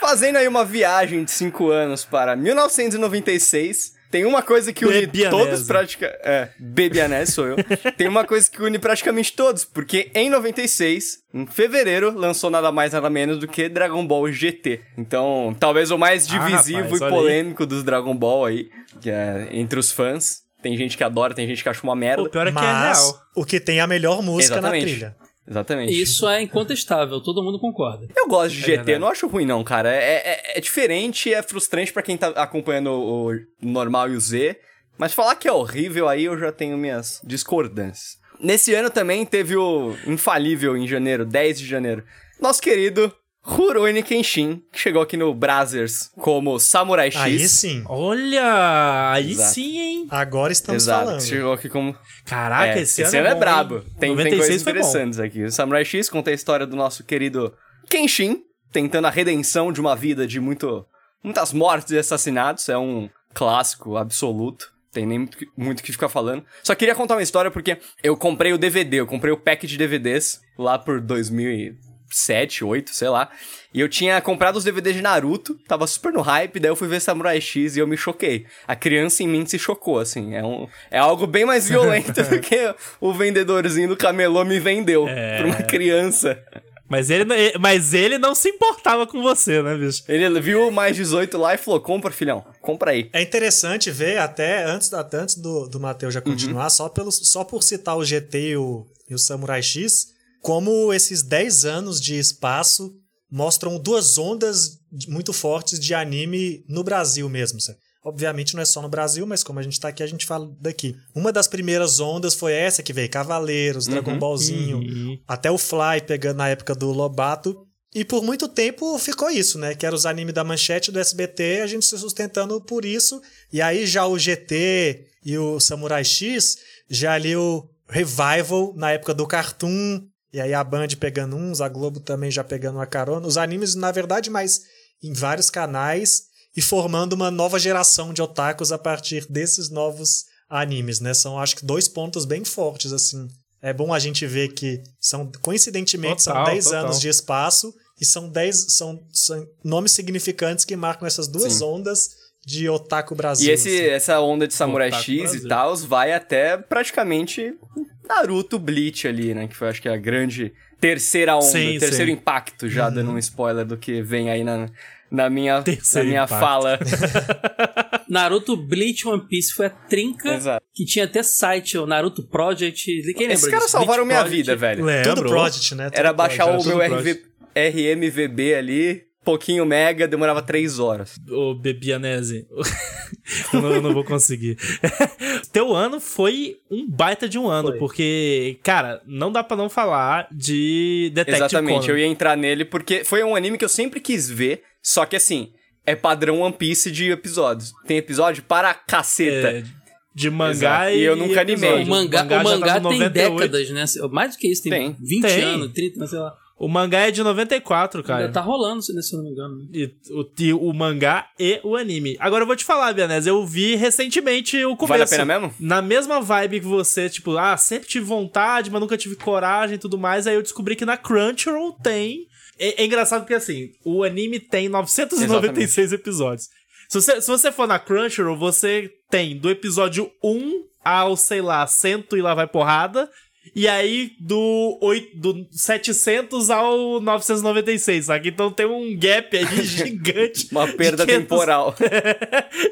Speaker 4: Fazendo aí uma viagem de 5 anos para 1996, tem uma coisa que une
Speaker 1: Bebianese.
Speaker 4: todos praticamente. É, Bebianese sou eu. tem uma coisa que une praticamente todos, porque em 96, em fevereiro, lançou nada mais nada menos do que Dragon Ball GT. Então, talvez o mais
Speaker 1: Ah,
Speaker 4: divisivo
Speaker 1: rapaz,
Speaker 4: e polêmico dos Dragon Ball aí, que é entre os fãs. Tem gente que adora, tem gente que acha uma merda.
Speaker 1: O pior é que é
Speaker 2: Mas
Speaker 1: real.
Speaker 2: o que tem a melhor música
Speaker 4: Exatamente.
Speaker 2: na trilha.
Speaker 4: Exatamente.
Speaker 3: Isso é incontestável, todo mundo concorda.
Speaker 4: Eu gosto de GT,
Speaker 1: verdade.
Speaker 4: eu não acho ruim não, cara. É, é, é diferente, é frustrante pra quem tá acompanhando o, o normal e o Z, mas falar que é horrível aí eu já tenho minhas discordâncias. Nesse ano também teve o infalível em janeiro, 10 de janeiro, nosso querido Rurouni Kenshin, que chegou aqui no Brazzers como Samurai X.
Speaker 2: Aí sim.
Speaker 1: Olha, aí
Speaker 4: Exato.
Speaker 1: sim, hein?
Speaker 2: Agora estamos
Speaker 4: Exato,
Speaker 2: falando.
Speaker 4: chegou aqui como
Speaker 1: Caraca,
Speaker 4: é,
Speaker 1: esse, ano,
Speaker 4: é,
Speaker 1: bom,
Speaker 4: brabo.
Speaker 1: hein?
Speaker 4: Tem, tem
Speaker 1: 96
Speaker 4: coisas
Speaker 1: foi bom.
Speaker 4: interessantes aqui. O Samurai X conta a história do nosso querido Kenshin, tentando a redenção de uma vida de muito, muitas mortes e assassinatos. É um clássico absoluto. Tem nem muito, o que ficar falando. Só queria contar uma história porque eu comprei o DVD, eu comprei o pack de DVDs lá por 2007, 2008, sei lá. E eu tinha comprado os DVDs de Naruto, tava super no hype, daí eu fui ver Samurai X e eu me choquei. A criança em mim se chocou, assim. É, um, é algo bem mais (laughs) violento do que o vendedorzinho do camelô me vendeu
Speaker 1: É.
Speaker 4: pra uma criança.
Speaker 1: Mas ele, mas ele não se importava com você, né, bicho?
Speaker 4: Ele viu o mais 18 lá e falou: compra, filhão, compra aí.
Speaker 2: É interessante ver, até antes, até antes do, do Matheus já continuar, só, pelo, só por citar o GT e o, e o Samurai X, como esses 10 anos de espaço mostram duas ondas muito fortes de anime no Brasil mesmo. sabe? Obviamente não é só no Brasil, mas como a gente tá aqui, a gente fala daqui. Uma das primeiras ondas foi essa que veio Cavaleiros, Dragon Ballzinho,
Speaker 1: Uhum.
Speaker 2: até o Fly pegando na época do Lobato. E por muito tempo ficou isso, né? Que era os animes da Manchete do SBT, a gente se sustentando por isso. E aí já o GT e o Samurai X, já ali o Revival na época do Cartoon. E aí a Band pegando uns, a Globo também já pegando uma carona. Os animes, na verdade, mas em vários canais e formando uma nova geração de otakus a partir desses novos animes, né? São, acho que, dois pontos bem fortes, assim. É bom a gente ver que são, coincidentemente,
Speaker 1: Total,
Speaker 2: são 10
Speaker 1: total.
Speaker 2: anos de espaço e são 10 são, são nomes significantes que marcam essas duas
Speaker 4: Sim.
Speaker 2: ondas de Otaku Brasil.
Speaker 4: E esse,
Speaker 2: assim.
Speaker 4: essa onda de Samurai
Speaker 1: Otaku
Speaker 4: X
Speaker 1: Brasil.
Speaker 4: e tal vai até praticamente Naruto Bleach ali, né? Que foi, acho que, a grande terceira onda,
Speaker 1: Sim,
Speaker 4: terceiro
Speaker 1: sim.
Speaker 4: impacto, já dando um spoiler do que vem aí na, na minha, na minha
Speaker 1: impacto.
Speaker 4: fala. (laughs)
Speaker 3: Naruto Bleach One Piece foi a trinca
Speaker 4: Exato.
Speaker 3: que tinha até site, o Naruto Project. Quem lembra
Speaker 4: Esses caras salvaram
Speaker 3: Bleach
Speaker 4: minha
Speaker 3: Project.
Speaker 4: vida, velho.
Speaker 1: Lembro.
Speaker 2: Tudo Project, né? Tudo
Speaker 4: Era baixar o
Speaker 2: Project.
Speaker 4: meu
Speaker 1: tudo
Speaker 4: RV, RMVB ali, pouquinho mega, demorava três horas.
Speaker 1: Ô, Bebianese. eu, (laughs) não, eu não vou conseguir. (laughs) Teu ano foi um baita de um ano,
Speaker 3: Foi.
Speaker 1: porque, cara, não dá pra não falar de Detective
Speaker 4: Exatamente,
Speaker 1: Conan.
Speaker 4: eu ia entrar nele porque foi um anime que eu sempre quis ver, só que assim, é padrão One Piece de episódios. Tem episódio para caceta.
Speaker 1: É, de mangá
Speaker 4: Exato.
Speaker 1: e,
Speaker 4: E eu nunca animei.
Speaker 3: O mangá, o
Speaker 1: já
Speaker 3: mangá
Speaker 1: tá
Speaker 3: tem
Speaker 1: 98.
Speaker 3: décadas, né? Mais do que isso, tem,
Speaker 4: Tem.
Speaker 3: 20
Speaker 1: Tem.
Speaker 3: anos, 30, sei lá.
Speaker 1: O mangá é de 94, cara.
Speaker 3: Ainda tá rolando, se se eu não me engano. né?
Speaker 1: E, o, e o mangá e o anime. Agora eu vou te falar, Bianese, eu vi recentemente o começo.
Speaker 4: Vale a pena mesmo?
Speaker 1: Na mesma vibe que você, tipo, ah, sempre tive vontade, mas nunca tive coragem e tudo mais. Aí eu descobri que na Crunchyroll tem É, é engraçado porque, assim, o anime tem 996 episódios. Se você, se você for na Crunchyroll, você tem do episódio 1 ao, sei lá, 100 e lá vai porrada. E aí, do, 8, do 700 ao 996, sabe? Então tem um gap aí (laughs) gigante.
Speaker 4: Uma perda (laughs)
Speaker 1: de 500
Speaker 4: temporal.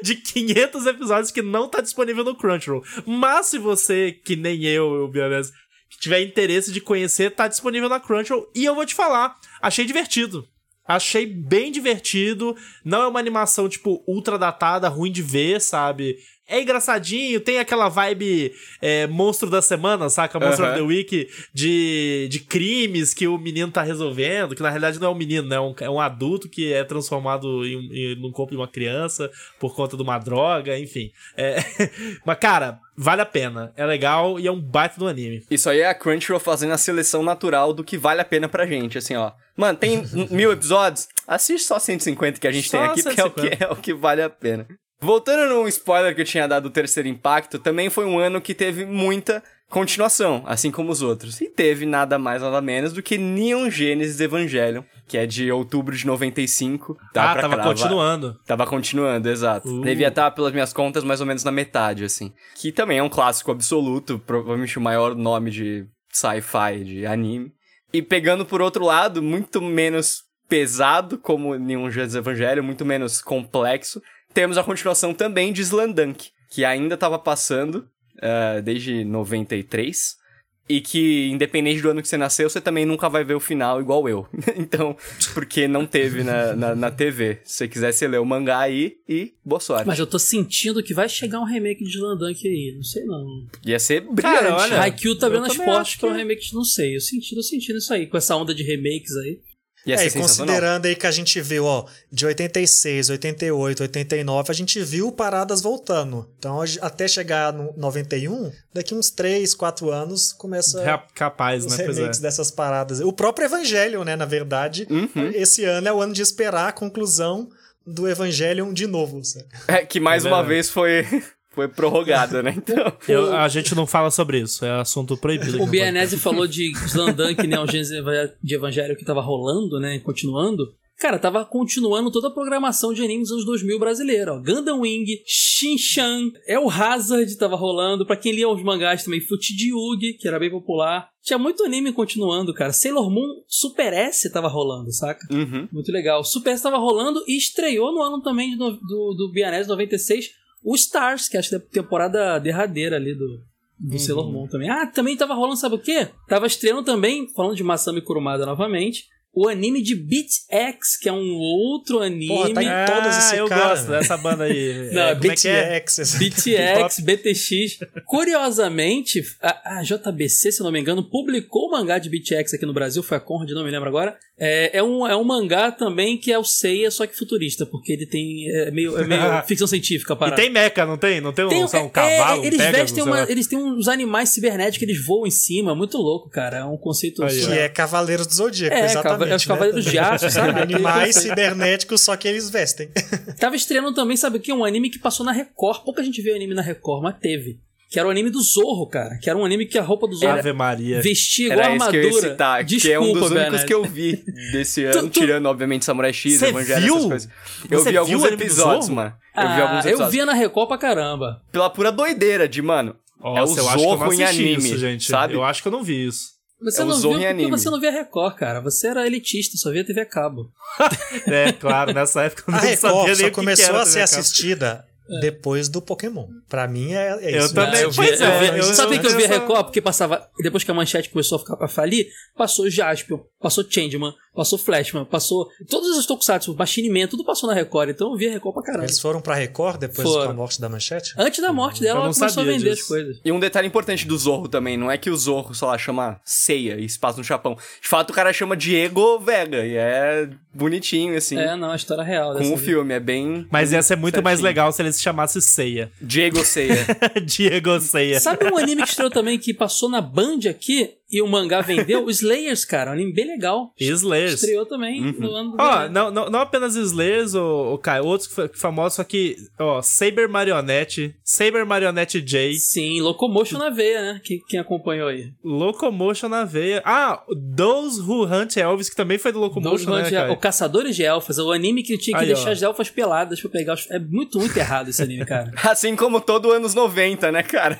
Speaker 1: de 500 episódios que não tá disponível no Crunchyroll. Mas se você, que nem eu, o Biones, que tiver interesse de conhecer, tá disponível na Crunchyroll. E eu vou te falar, achei divertido. Achei bem divertido. Não é uma animação, tipo, ultra datada, ruim de ver, sabe? É engraçadinho, tem aquela vibe é, monstro da semana, saca? Monstro
Speaker 4: Aham.
Speaker 1: of the Week de, de crimes que o menino tá resolvendo, que na realidade não é um menino, né? É um, é um adulto que é transformado em, em, no corpo de uma criança por conta de uma droga, enfim. É, (laughs) mas, cara, vale a pena. É legal e é um baita do anime.
Speaker 4: Isso aí é a Crunchyroll fazendo a seleção natural do que vale a pena pra gente, assim, ó. Mano, tem mil episódios? Assiste só 150 que a gente
Speaker 1: Só
Speaker 4: tem aqui, porque é o, que,
Speaker 1: 150.
Speaker 4: é o que vale a pena. Voltando no spoiler que eu tinha dado do terceiro impacto, também foi um ano que teve muita continuação, assim como os outros. E teve nada mais nada menos do que Neon Genesis Evangelion, que é de outubro de 95. Dá
Speaker 1: ah,
Speaker 4: pra
Speaker 1: tava
Speaker 4: cravar.
Speaker 1: continuando.
Speaker 4: Tava continuando, exato.
Speaker 1: Uh.
Speaker 4: Devia estar, pelas minhas contas, mais ou menos na metade, assim. Que também é um clássico absoluto, provavelmente o maior nome de sci-fi, de anime. E pegando por outro lado, muito menos pesado, como Neon Genesis Evangelho, muito menos complexo, temos a continuação também de Slandunk, que ainda tava passando eh, desde 93. E que, independente do ano que você nasceu, você também nunca vai ver o final igual eu. (laughs) então, porque não teve na, na, na TV. Se você quiser, você lê o mangá aí e boa sorte.
Speaker 3: Mas eu tô sentindo que vai chegar um remake de Slandunk aí. Não sei não.
Speaker 4: Ia ser brilhante.
Speaker 1: Cara, olha,
Speaker 3: Haikyuu tá vendo as portas
Speaker 1: acho
Speaker 3: pra um
Speaker 1: que-
Speaker 3: remake de não sei. Eu senti, tô sentindo isso aí, com essa onda de remakes aí.
Speaker 4: Ia
Speaker 2: É, e
Speaker 4: sensacional.
Speaker 2: considerando aí que a gente viu, ó, de 86, 88, 89, a gente viu paradas voltando. Então, até chegar no 91, daqui uns 3, 4 anos, começa
Speaker 1: Ra- Capaz,
Speaker 2: os
Speaker 1: né? É.
Speaker 2: remakes dessas paradas. O próprio Evangelho, né, na verdade,
Speaker 4: Uhum.
Speaker 2: esse ano é o ano de esperar a conclusão do Evangelion de novo, sabe?
Speaker 4: É, que mais
Speaker 1: É
Speaker 4: uma vez foi, foi prorrogada, né? Então. (laughs)
Speaker 1: Eu- a gente não fala sobre isso, é assunto proibido. aqui
Speaker 3: O Bianese falou de né? O Gênesis de Evangelho que tava rolando, né? Continuando. Cara, tava continuando toda a programação de animes dos anos 2000 brasileira, ó. Gundam Wing, Shin-Chan, El Hazard tava rolando. Pra quem lia os mangás também, Fuchidyugi, que era bem popular. Tinha muito anime continuando, cara. Sailor Moon Super S tava rolando, saca?
Speaker 4: Uhum.
Speaker 3: Muito legal. Super S tava rolando e estreou no ano também de no- do, do Bianese 96 o Stars, que acho que é a temporada derradeira ali do, do Sailor Moon também. Ah, também tava rolando, sabe o quê? Tava estreando também, falando de Masami Kurumada novamente, o anime de Beat X, que é um outro anime.
Speaker 2: Porra, tá em
Speaker 1: Ah,
Speaker 2: todas esse
Speaker 1: eu
Speaker 2: cara,
Speaker 1: gosto
Speaker 2: velho.
Speaker 1: dessa banda aí. (laughs)
Speaker 3: Não,
Speaker 1: é, como é que é?
Speaker 2: BTX.
Speaker 3: BTX, BTX. Curiosamente, a, a JBC, se eu não me engano, publicou o mangá de BTX aqui no Brasil, foi a Conrad, não me lembro agora. É, é, um, é um mangá também que é o Seiya, só que futurista, porque ele tem. É meio, é meio (laughs) ficção científica a
Speaker 1: E tem mecha, não tem? Não tem um,
Speaker 3: Tem-
Speaker 1: sei lá, um
Speaker 3: é,
Speaker 1: cavalo,
Speaker 3: eles
Speaker 1: um Pegasus,
Speaker 3: vestem uma, eles têm uns animais cibernéticos que eles voam em cima, muito louco, cara. É um conceito.
Speaker 1: Aí.
Speaker 2: Que é Cavaleiros do Zodíaco,
Speaker 3: É,
Speaker 2: exatamente.
Speaker 3: é os
Speaker 2: né?
Speaker 3: Cavaleiros de Aço, (laughs) sabe?
Speaker 2: Animais cibernéticos, só que eles vestem.
Speaker 3: Tava estreando também, sabe o que? Um anime que passou na Record. Pouca gente viu anime na Record, mas teve. Que era o anime do Zorro, cara. Que era um anime que a roupa do Zorro
Speaker 1: Ave Maria.
Speaker 3: vestia igual
Speaker 4: Era isso que eu ia
Speaker 3: armadura.
Speaker 4: citar,
Speaker 3: Desculpa,
Speaker 4: que é um dos únicos
Speaker 3: Bernardo.
Speaker 4: que eu vi desse (laughs) ano,
Speaker 3: Tu- tu-
Speaker 4: tirando, obviamente, Samurai X,
Speaker 1: Você
Speaker 4: Evangelho,
Speaker 1: viu?
Speaker 4: essas coisas. Eu
Speaker 1: Você
Speaker 4: vi alguns
Speaker 1: do
Speaker 4: episódios, mano. Eu vi
Speaker 3: Ah,
Speaker 4: alguns
Speaker 3: eu
Speaker 4: episódios.
Speaker 3: via na Record pra caramba.
Speaker 4: Pela pura doideira de, mano, é o
Speaker 1: Nossa, eu acho que eu não
Speaker 4: Zorro em anime,
Speaker 1: isso, gente.
Speaker 4: sabe?
Speaker 1: Eu acho que eu não vi isso.
Speaker 3: Você
Speaker 4: É
Speaker 3: não
Speaker 4: Zorro
Speaker 3: viu porque
Speaker 4: anime.
Speaker 3: você não via Record, cara. Você era elitista, só via TV a cabo. (laughs)
Speaker 1: É, claro, nessa época eu
Speaker 2: A
Speaker 1: não sabia
Speaker 2: Record
Speaker 1: nem
Speaker 2: só começou
Speaker 1: era
Speaker 2: a ser
Speaker 1: TV
Speaker 2: assistida depois do Pokémon. Pra mim é, é
Speaker 1: Eu
Speaker 2: isso.
Speaker 1: também,
Speaker 3: eu
Speaker 1: pois
Speaker 3: via,
Speaker 1: é,
Speaker 3: eu
Speaker 1: eu-
Speaker 3: sabe
Speaker 1: eu-
Speaker 3: que eu via Record? Porque passava. Depois que a manchete começou a ficar pra falir, passou Jaspion, passou Changeman, passou Flashman, passou. Todos os Tokusatsu, Machine Man, tudo passou na Record. Então eu via Record pra caramba.
Speaker 2: Eles foram pra Record depois
Speaker 3: Foram.
Speaker 2: da morte da manchete?
Speaker 3: Antes da morte dela, ela
Speaker 1: não
Speaker 3: começou a
Speaker 1: sabia
Speaker 3: vender
Speaker 1: disso.
Speaker 3: as coisas.
Speaker 4: E um detalhe importante do Zorro também, não é que o Zorro, sei lá, chama Ceia e se passa no Japão. De fato, o cara chama Diego Vega e é bonitinho, assim,
Speaker 3: É, não, a história real.
Speaker 4: com o filme. É bem...
Speaker 1: Mas ia ser muito mais
Speaker 4: certinho.
Speaker 1: legal se ele se chamasse Ceia.
Speaker 4: Diego Ceia. (laughs)
Speaker 1: Diego Ceia.
Speaker 3: Sabe um anime que estreou também que passou na Band aqui? E o mangá vendeu, (laughs) Slayers, cara, um anime bem legal.
Speaker 1: Slayers.
Speaker 3: Estreou também
Speaker 4: Uhum.
Speaker 3: no ano do
Speaker 1: Ó, não, não, não apenas Slayers, o, o Kai, outros fa- famosos, só que, ó, Saber Marionette, Saber Marionette J,
Speaker 3: Sim, Locomotion na veia, né? Quem, quem acompanhou aí?
Speaker 1: Locomotion na veia. Ah, Those Who Hunt Elvis, que também foi do Locomotion,
Speaker 3: Dois
Speaker 1: né, Kai?
Speaker 3: o Caçadores de Elfas, o anime que tinha que
Speaker 1: Aí, ó.
Speaker 3: deixar as elfas peladas pra pegar os... É muito, muito errado esse anime, cara. (laughs)
Speaker 4: Assim como todo anos 90, né, cara?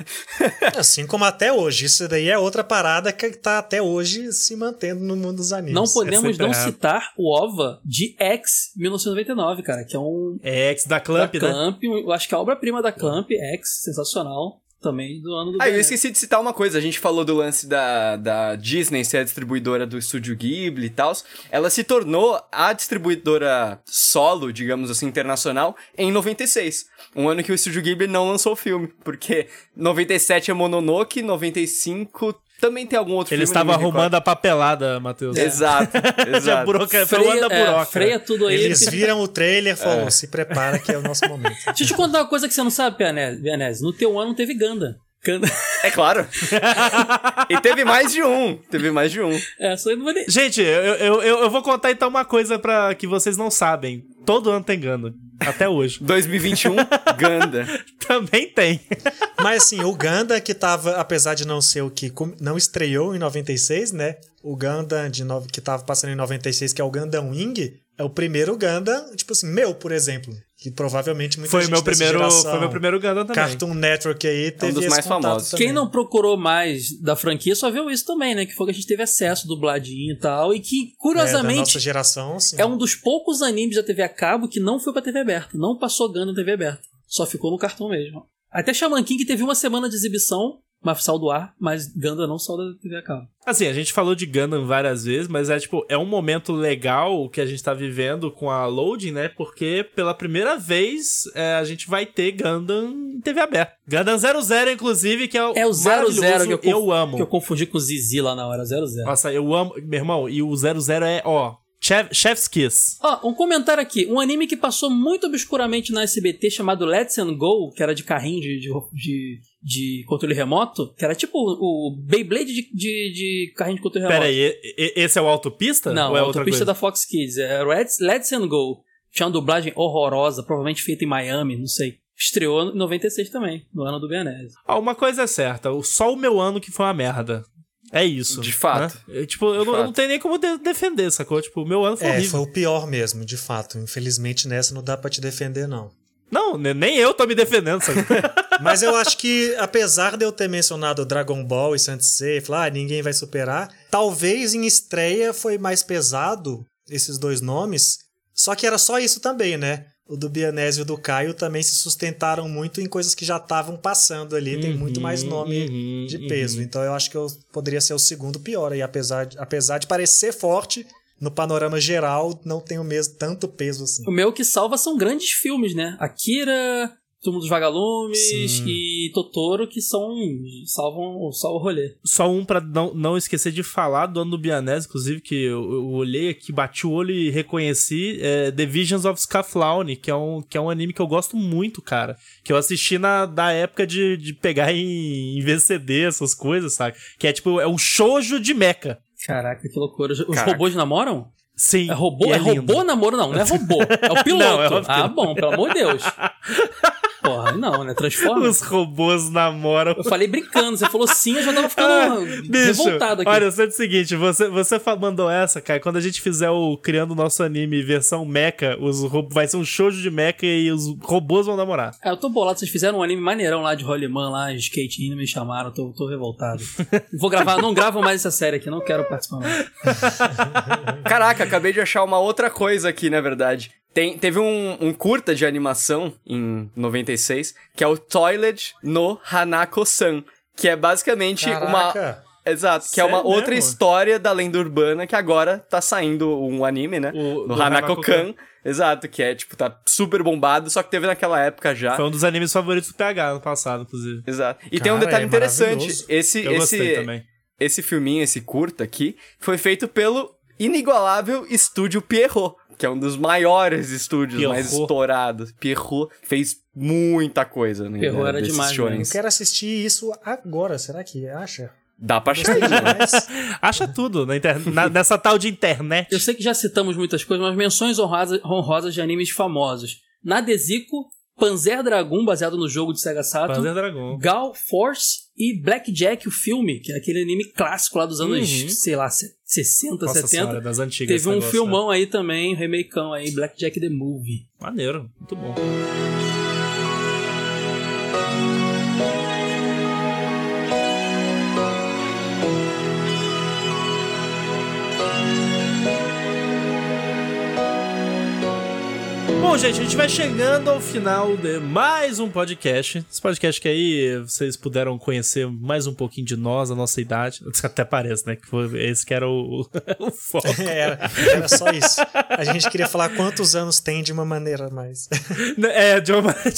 Speaker 2: Assim como até hoje. Isso daí é outra parada que tá até hoje se mantendo no mundo dos animes.
Speaker 3: Não podemos
Speaker 1: sempre
Speaker 3: não
Speaker 1: errado.
Speaker 3: citar o OVA de X 1999, cara, que é um
Speaker 1: É, ex da Clamp,
Speaker 3: da
Speaker 1: né?
Speaker 3: Clamp, eu acho que a obra-prima da Clamp, X, sensacional, também do ano do
Speaker 4: Ah, eu esqueci de citar uma coisa. A gente falou do lance da, da Disney ser a distribuidora do estúdio Ghibli e tal. Ela se tornou a distribuidora solo, digamos assim, internacional, em 96. Um ano que o estúdio Ghibli não lançou o filme. Porque 97 é Mononoke, 95 também tem algum outro
Speaker 1: Ele
Speaker 4: filme.
Speaker 1: estava arrumando a papelada, Matheus.
Speaker 4: recordo. Exato, (laughs) exato.
Speaker 1: buroca, foi o
Speaker 3: Freia,
Speaker 1: da
Speaker 3: é,
Speaker 1: buroca.
Speaker 3: freia tudo aí.
Speaker 2: Eles
Speaker 3: porque-
Speaker 2: viram o trailer e
Speaker 1: É.
Speaker 2: falaram, se prepara que é o nosso momento. (laughs)
Speaker 3: Deixa eu te contar uma coisa que você não sabe, Pianese. Pianese. No teu ano teve Ganda. Ganda.
Speaker 4: É claro. (laughs) e teve mais de um. Teve mais de um.
Speaker 3: É, só eu não.
Speaker 1: Gente, eu, eu, eu, eu vou contar então uma coisa pra que vocês não sabem. Todo ano tem Ganda. Até hoje.
Speaker 4: 2021, Ganda.
Speaker 1: Também tem. (laughs)
Speaker 2: Mas assim, o Ganda que tava, apesar de não ser o que não estreou em 96, né? O Ganda de no... que tava passando em 96, que é o Gundam Wing, é o primeiro Ganda, tipo assim, meu, por exemplo. Que provavelmente muita
Speaker 1: Foi
Speaker 2: gente
Speaker 1: meu
Speaker 2: dessa
Speaker 1: primeiro,
Speaker 2: geração,
Speaker 1: foi meu primeiro Ganda também.
Speaker 2: Cartoon Network aí teve
Speaker 4: dos
Speaker 2: esse
Speaker 4: mais famosos.
Speaker 2: também.
Speaker 3: Quem não procurou mais da franquia só viu isso também, né? Que foi que a gente teve acesso dubladinho e tal. E que,
Speaker 2: é,
Speaker 3: curiosamente,
Speaker 2: nossa geração, sim.
Speaker 3: É um dos poucos animes da TV a cabo que não foi pra TV aberta. Não passou Ganda na TV aberta. Só ficou no cartão mesmo. Até Shaman King teve uma semana de exibição, mas saiu do ar, mas Ganda não saiu da TV a cabo.
Speaker 1: Assim, a gente falou de Gundam várias vezes, mas é tipo, é um momento legal que a gente tá vivendo com a Loading, né? Porque pela primeira vez é, a gente vai ter Gundam em TV aberta. Gundam 00, inclusive, que é o
Speaker 3: É o 00 que eu, conf-
Speaker 1: eu amo.
Speaker 3: Que eu confundi com o Zizi lá na hora, 00.
Speaker 1: Nossa, eu amo. Meu irmão, e o 00 é, ó, chef, Chef's Kiss.
Speaker 3: Ó, um comentário aqui. Um anime que passou muito obscuramente na SBT chamado Let's and Go, que era de carrinho de, de, de, de controle remoto, que era tipo o o Beyblade de, de, de carrinho de controle remoto.
Speaker 1: Pera aí, e- e- esse é o Autopista?
Speaker 3: Não,
Speaker 1: é
Speaker 3: autopista da Fox Kids. É Let's, Let's and Go. Tinha uma dublagem horrorosa, provavelmente feita em Miami, não sei. Estreou em 96 também, no ano do Beanese.
Speaker 1: Ah, uma coisa é certa, só o meu ano que foi uma merda. É isso.
Speaker 4: De fato.
Speaker 1: né? Eu, tipo, eu,
Speaker 4: De
Speaker 1: não, eu não
Speaker 4: fato.
Speaker 1: tenho nem como de- defender, sacou? Tipo, o meu ano foi
Speaker 2: É,
Speaker 1: horrível.
Speaker 2: foi o pior mesmo, de fato. Infelizmente nessa não dá pra te defender, não.
Speaker 1: Não, ne- nem eu tô me defendendo, sabe? (laughs)
Speaker 2: Mas eu acho que, apesar de eu ter mencionado Dragon Ball e Sansei, falar, ah, ninguém vai superar, talvez em estreia foi mais pesado esses dois nomes, só que era só isso também, né? O do Bianese e o do Caio também se sustentaram muito em coisas que já estavam passando ali, tem muito mais nome
Speaker 1: uhum,
Speaker 2: de
Speaker 1: uhum.
Speaker 2: peso. Então eu acho que eu poderia ser o segundo pior aí, apesar de, apesar de parecer forte, no panorama geral não tem o mesmo tanto peso assim.
Speaker 3: O meu que salva são grandes filmes, né? Akira, Túmulo dos Vagalumes
Speaker 2: Sim.
Speaker 3: e Totoro, que são. salvam, salvam o rolê.
Speaker 1: Só um pra não, não esquecer de falar do ano do Bianese, inclusive, que eu, eu olhei aqui, bati o olho e reconheci é, The Visions of Scaflowne, que é, um, que é um anime que eu gosto muito, cara. Que eu assisti na da época de, de pegar em, em VCD, essas coisas, sabe? Que é tipo, é um shoujo de mecha.
Speaker 3: Caraca, que loucura. Os
Speaker 4: Caraca.
Speaker 3: robôs namoram?
Speaker 1: Sim.
Speaker 3: É robô?
Speaker 1: e
Speaker 3: É,
Speaker 1: lindo.
Speaker 3: robô namoro? Não, não é robô. É o (laughs) piloto.
Speaker 1: Não, é que
Speaker 3: ah, bom, pelo amor de Deus. (laughs) Porra, não, né? Transforma.
Speaker 1: Os robôs namoram.
Speaker 3: Eu falei brincando, você falou sim, eu já tava ficando
Speaker 1: Bicho,
Speaker 3: revoltado aqui.
Speaker 1: olha, sendo o seguinte, você, você mandou essa, cara, quando a gente fizer o Criando o Nosso Anime versão mecha, os vai ser um shoujo de mecha e os robôs vão namorar.
Speaker 3: É, eu tô bolado, vocês fizeram um anime maneirão lá de Rolimã, lá, de skate, não me chamaram, tô, tô revoltado. Vou gravar, não gravo mais essa série aqui, não quero participar mais.
Speaker 4: Caraca, acabei de achar uma outra coisa aqui, na verdade. Tem, teve um, um curta de animação em 96, que é o Toilet no Hanako-san, que é basicamente uma...
Speaker 2: Caraca.
Speaker 4: Exato, que é uma
Speaker 1: Sério
Speaker 4: outra
Speaker 1: mesmo?
Speaker 4: história da lenda urbana que agora tá saindo um anime, né?
Speaker 1: O-
Speaker 4: no Hanako-kan. Exato, que é, tipo, tá super bombado, só que teve naquela época já.
Speaker 1: Foi um dos animes favoritos do PH no passado, inclusive.
Speaker 4: Exato. E tem um
Speaker 2: Cara,
Speaker 4: detalhe
Speaker 2: é
Speaker 4: interessante. Esse,
Speaker 1: Eu
Speaker 4: esse,
Speaker 1: também.
Speaker 4: esse filminho, esse curta aqui, foi feito pelo inigualável estúdio Pierrot, que é um dos maiores estúdios
Speaker 1: Pierrot.
Speaker 4: mais estourados. Pierrot fez muita coisa, né?
Speaker 3: Pierrot era demais,
Speaker 4: shonens.
Speaker 2: Eu quero assistir isso agora, será que acha?
Speaker 4: Dá pra achar. (laughs)
Speaker 1: Acha tudo na inter... na- nessa tal de internet.
Speaker 3: Eu sei que já citamos muitas coisas, mas menções honrosas, honrosas de animes famosos. Nadesico, Panzer Dragoon, baseado no jogo de Sega Saturn.
Speaker 1: Panzer Dragon.
Speaker 3: Gal Force e Blackjack, o filme, que é aquele anime clássico lá dos anos,
Speaker 1: Uhum.
Speaker 3: sei lá, se- 60,
Speaker 1: Nossa
Speaker 3: 70.
Speaker 1: senhora, das antigas.
Speaker 3: Teve um
Speaker 1: negócio,
Speaker 3: filmão aí também, um remakeão aí, Blackjack the Movie.
Speaker 1: né? Maneiro, muito bom. Bom, gente, a gente vai chegando ao final de mais um podcast. Esse podcast que aí vocês puderam conhecer mais um pouquinho de nós, a nossa idade. (laughs) Até parece, né? Que foi esse que era o, o (laughs) foco.
Speaker 2: era, (laughs) era só isso. A gente queria falar quantos anos tem de uma maneira mais.
Speaker 1: É, de uma maneira.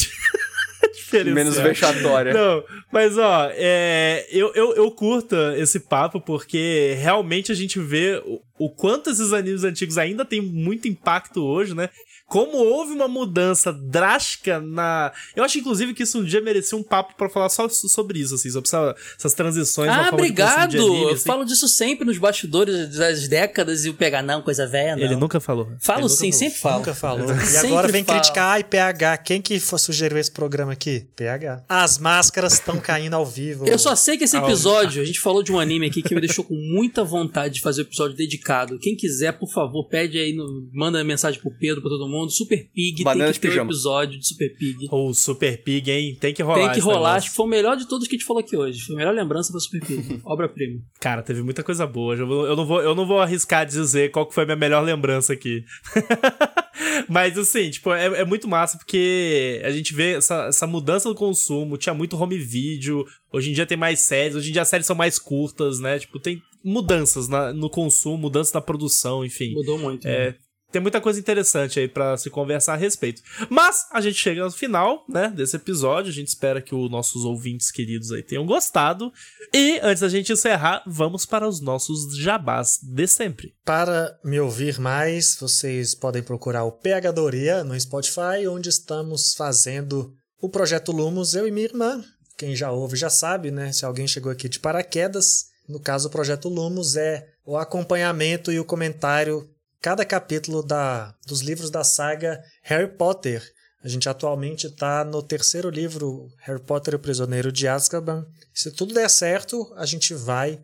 Speaker 4: Menos vexatória.
Speaker 1: Não, mas ó, é, eu, eu, eu curto esse papo porque realmente a gente vê o, o quanto esses animes antigos ainda têm muito impacto hoje, né? Como houve uma mudança drástica na. Eu acho, inclusive, que isso um dia merecia um papo pra falar só so- sobre isso, assim, sobre essa- essas transições
Speaker 3: Ah, obrigado!
Speaker 1: de anime,
Speaker 3: Eu
Speaker 1: assim.
Speaker 3: falo disso sempre nos bastidores das décadas e o pegar, não, coisa velha, não.
Speaker 1: Ele nunca falou.
Speaker 3: Falo
Speaker 1: nunca
Speaker 3: sim,
Speaker 1: falou.
Speaker 3: sempre falo.
Speaker 2: Nunca falou. (laughs) E agora vem
Speaker 3: falo.
Speaker 2: criticar. Ai, PH, quem que sugeriu esse programa aqui? PH. As máscaras estão caindo ao vivo.
Speaker 3: Eu só sei que esse episódio, a gente falou de um anime aqui que me deixou com muita vontade de fazer o episódio dedicado. Quem quiser, por favor, pede aí, no, manda mensagem pro Pedro, pra todo mundo. Super Pig,
Speaker 4: Banana
Speaker 3: tem que ter um episódio de Super Pig.
Speaker 1: O Super Pig, hein? Tem que rolar.
Speaker 3: Tem que rolar,
Speaker 1: negócio.
Speaker 3: acho que foi o melhor de todos que a gente falou aqui hoje. Foi a melhor lembrança pra Super Pig. (laughs) Obra-prima.
Speaker 1: Cara, teve muita coisa boa. Eu não vou, eu não vou arriscar dizer qual que foi a minha melhor lembrança aqui. (laughs) Mas assim, tipo, é, é muito massa porque a gente vê essa, essa mudança do consumo. Tinha muito home video. Hoje em dia tem mais séries. Hoje em dia as séries são mais curtas, né? Tipo, tem mudanças na- no consumo, mudanças na produção, enfim.
Speaker 3: Mudou muito.
Speaker 1: É,
Speaker 3: né?
Speaker 1: Tem muita coisa interessante aí pra se conversar a respeito. Mas a gente chega no final, né, desse episódio. A gente espera que os nossos ouvintes queridos aí tenham gostado. E antes da gente encerrar, vamos para os nossos jabás de sempre.
Speaker 2: Para me ouvir mais, vocês podem procurar o Pegadoria no Spotify, onde estamos fazendo o projeto Lumos, eu e minha irmã. Quem já ouve já sabe, né? Se alguém chegou aqui de paraquedas, no caso o projeto Lumos é o acompanhamento e o comentário cada capítulo da, dos livros da saga Harry Potter. A gente atualmente está no terceiro livro, Harry Potter e o Prisioneiro de Azkaban. Se tudo der certo, a gente vai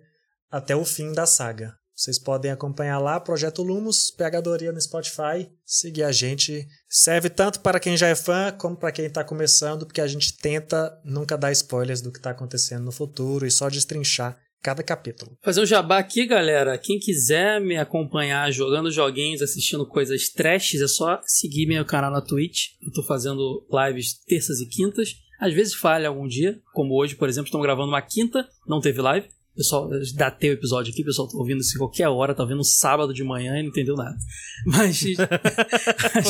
Speaker 2: até o fim da saga. Vocês podem acompanhar lá, Projeto Lumos, Pegadoria no Spotify, seguir a gente. Serve tanto para quem já é fã, como para quem está começando, porque a gente tenta nunca dar spoilers do que está acontecendo no futuro e só destrinchar cada capítulo.
Speaker 3: Fazer um jabá aqui, galera. Quem quiser me acompanhar jogando joguinhos, assistindo coisas trashes, é só seguir meu canal na Twitch. Eu tô fazendo lives terças e quintas. Às vezes falha algum dia, como hoje, por exemplo, estamos gravando uma quinta, não teve live. Pessoal, datei o episódio aqui, pessoal tá ouvindo isso em qualquer hora, tá ouvindo um sábado de manhã e não entendeu nada. (laughs) Mas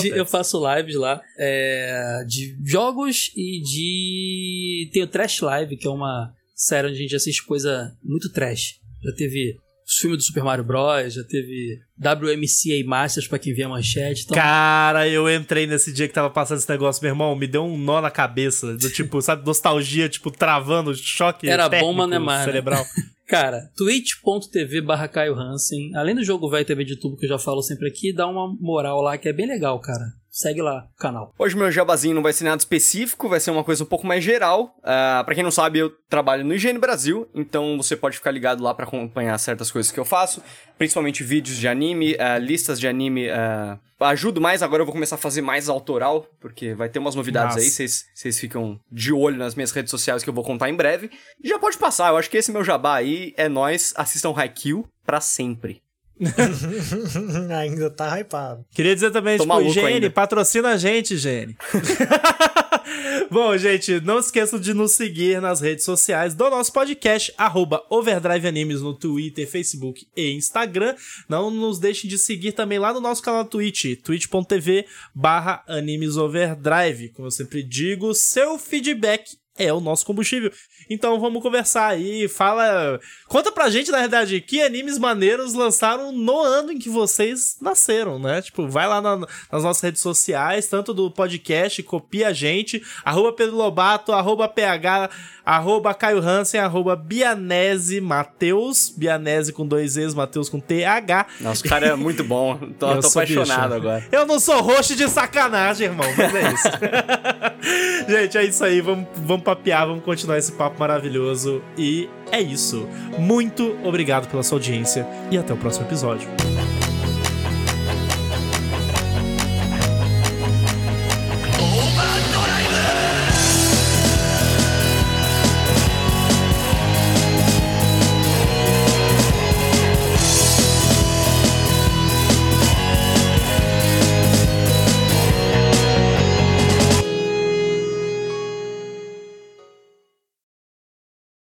Speaker 3: eu faço lives lá é, de jogos e de. Tem o Trash Live, que é uma série onde a gente assiste coisa muito trash. Já teve os filmes do Super Mario Bros, já teve WMCA Masters pra quem vê a manchete. Então,
Speaker 1: Cara, eu entrei nesse dia que tava passando esse negócio, meu irmão, me deu um nó na cabeça. Do (laughs) tipo, sabe, nostalgia, tipo, travando, choque
Speaker 3: Era bom, mas não é mais, né?
Speaker 1: cerebral. (laughs)
Speaker 3: Cara, twitch.tv barra Caio Hansen. Além do jogo velho TV de tubo que eu já falo sempre aqui, dá uma moral lá que é bem legal, cara. Segue lá o canal.
Speaker 4: Hoje meu jabazinho não vai ser nada específico, vai ser uma coisa um pouco mais geral. Uh, para quem não sabe, eu trabalho no Higiene Brasil, então você pode ficar ligado lá para acompanhar certas coisas que eu faço, principalmente vídeos de anime, uh, listas de anime. Uh, ajudo mais, agora eu vou começar a fazer mais autoral, porque vai ter umas novidades
Speaker 1: Nossa.
Speaker 4: aí, vocês ficam de olho nas minhas redes sociais que eu vou contar em breve. E já pode passar, eu acho que esse meu jabá aí é nós, assistam Haikyuu pra sempre. (laughs)
Speaker 2: Ainda tá hypado.
Speaker 1: Queria dizer também,
Speaker 4: Tô
Speaker 1: tipo, Gene,
Speaker 4: ainda.
Speaker 1: patrocina a gente, Gene. (laughs) Bom, gente, não esqueçam de nos seguir nas redes sociais do nosso podcast, arroba Overdrive Animes no Twitter, Facebook e Instagram. Não nos deixem de seguir também lá no nosso canal Twitch, twitch.tv barra Animes Overdrive. Como eu sempre digo, seu feedback é o nosso combustível. Então vamos conversar aí, fala. Conta pra gente, na verdade, que animes maneiros lançaram no ano em que vocês nasceram, né? Tipo, vai lá na- nas nossas redes sociais, tanto do podcast, copia a gente, arroba Pedro Lobato, arroba PH, arroba Caio Hansen, arroba Bianese Mateus, Bianese com dois E's, Mateus com TH.
Speaker 4: Nossa, o cara é muito bom. (laughs) Tô, tô apaixonado
Speaker 1: bicho.
Speaker 4: agora.
Speaker 1: Eu não sou host de sacanagem, irmão, mas é isso. (laughs) Gente, é isso aí. Vamos, vamos papear, vamos continuar esse papo maravilhoso. E é isso. Muito obrigado pela sua audiência e até o próximo episódio.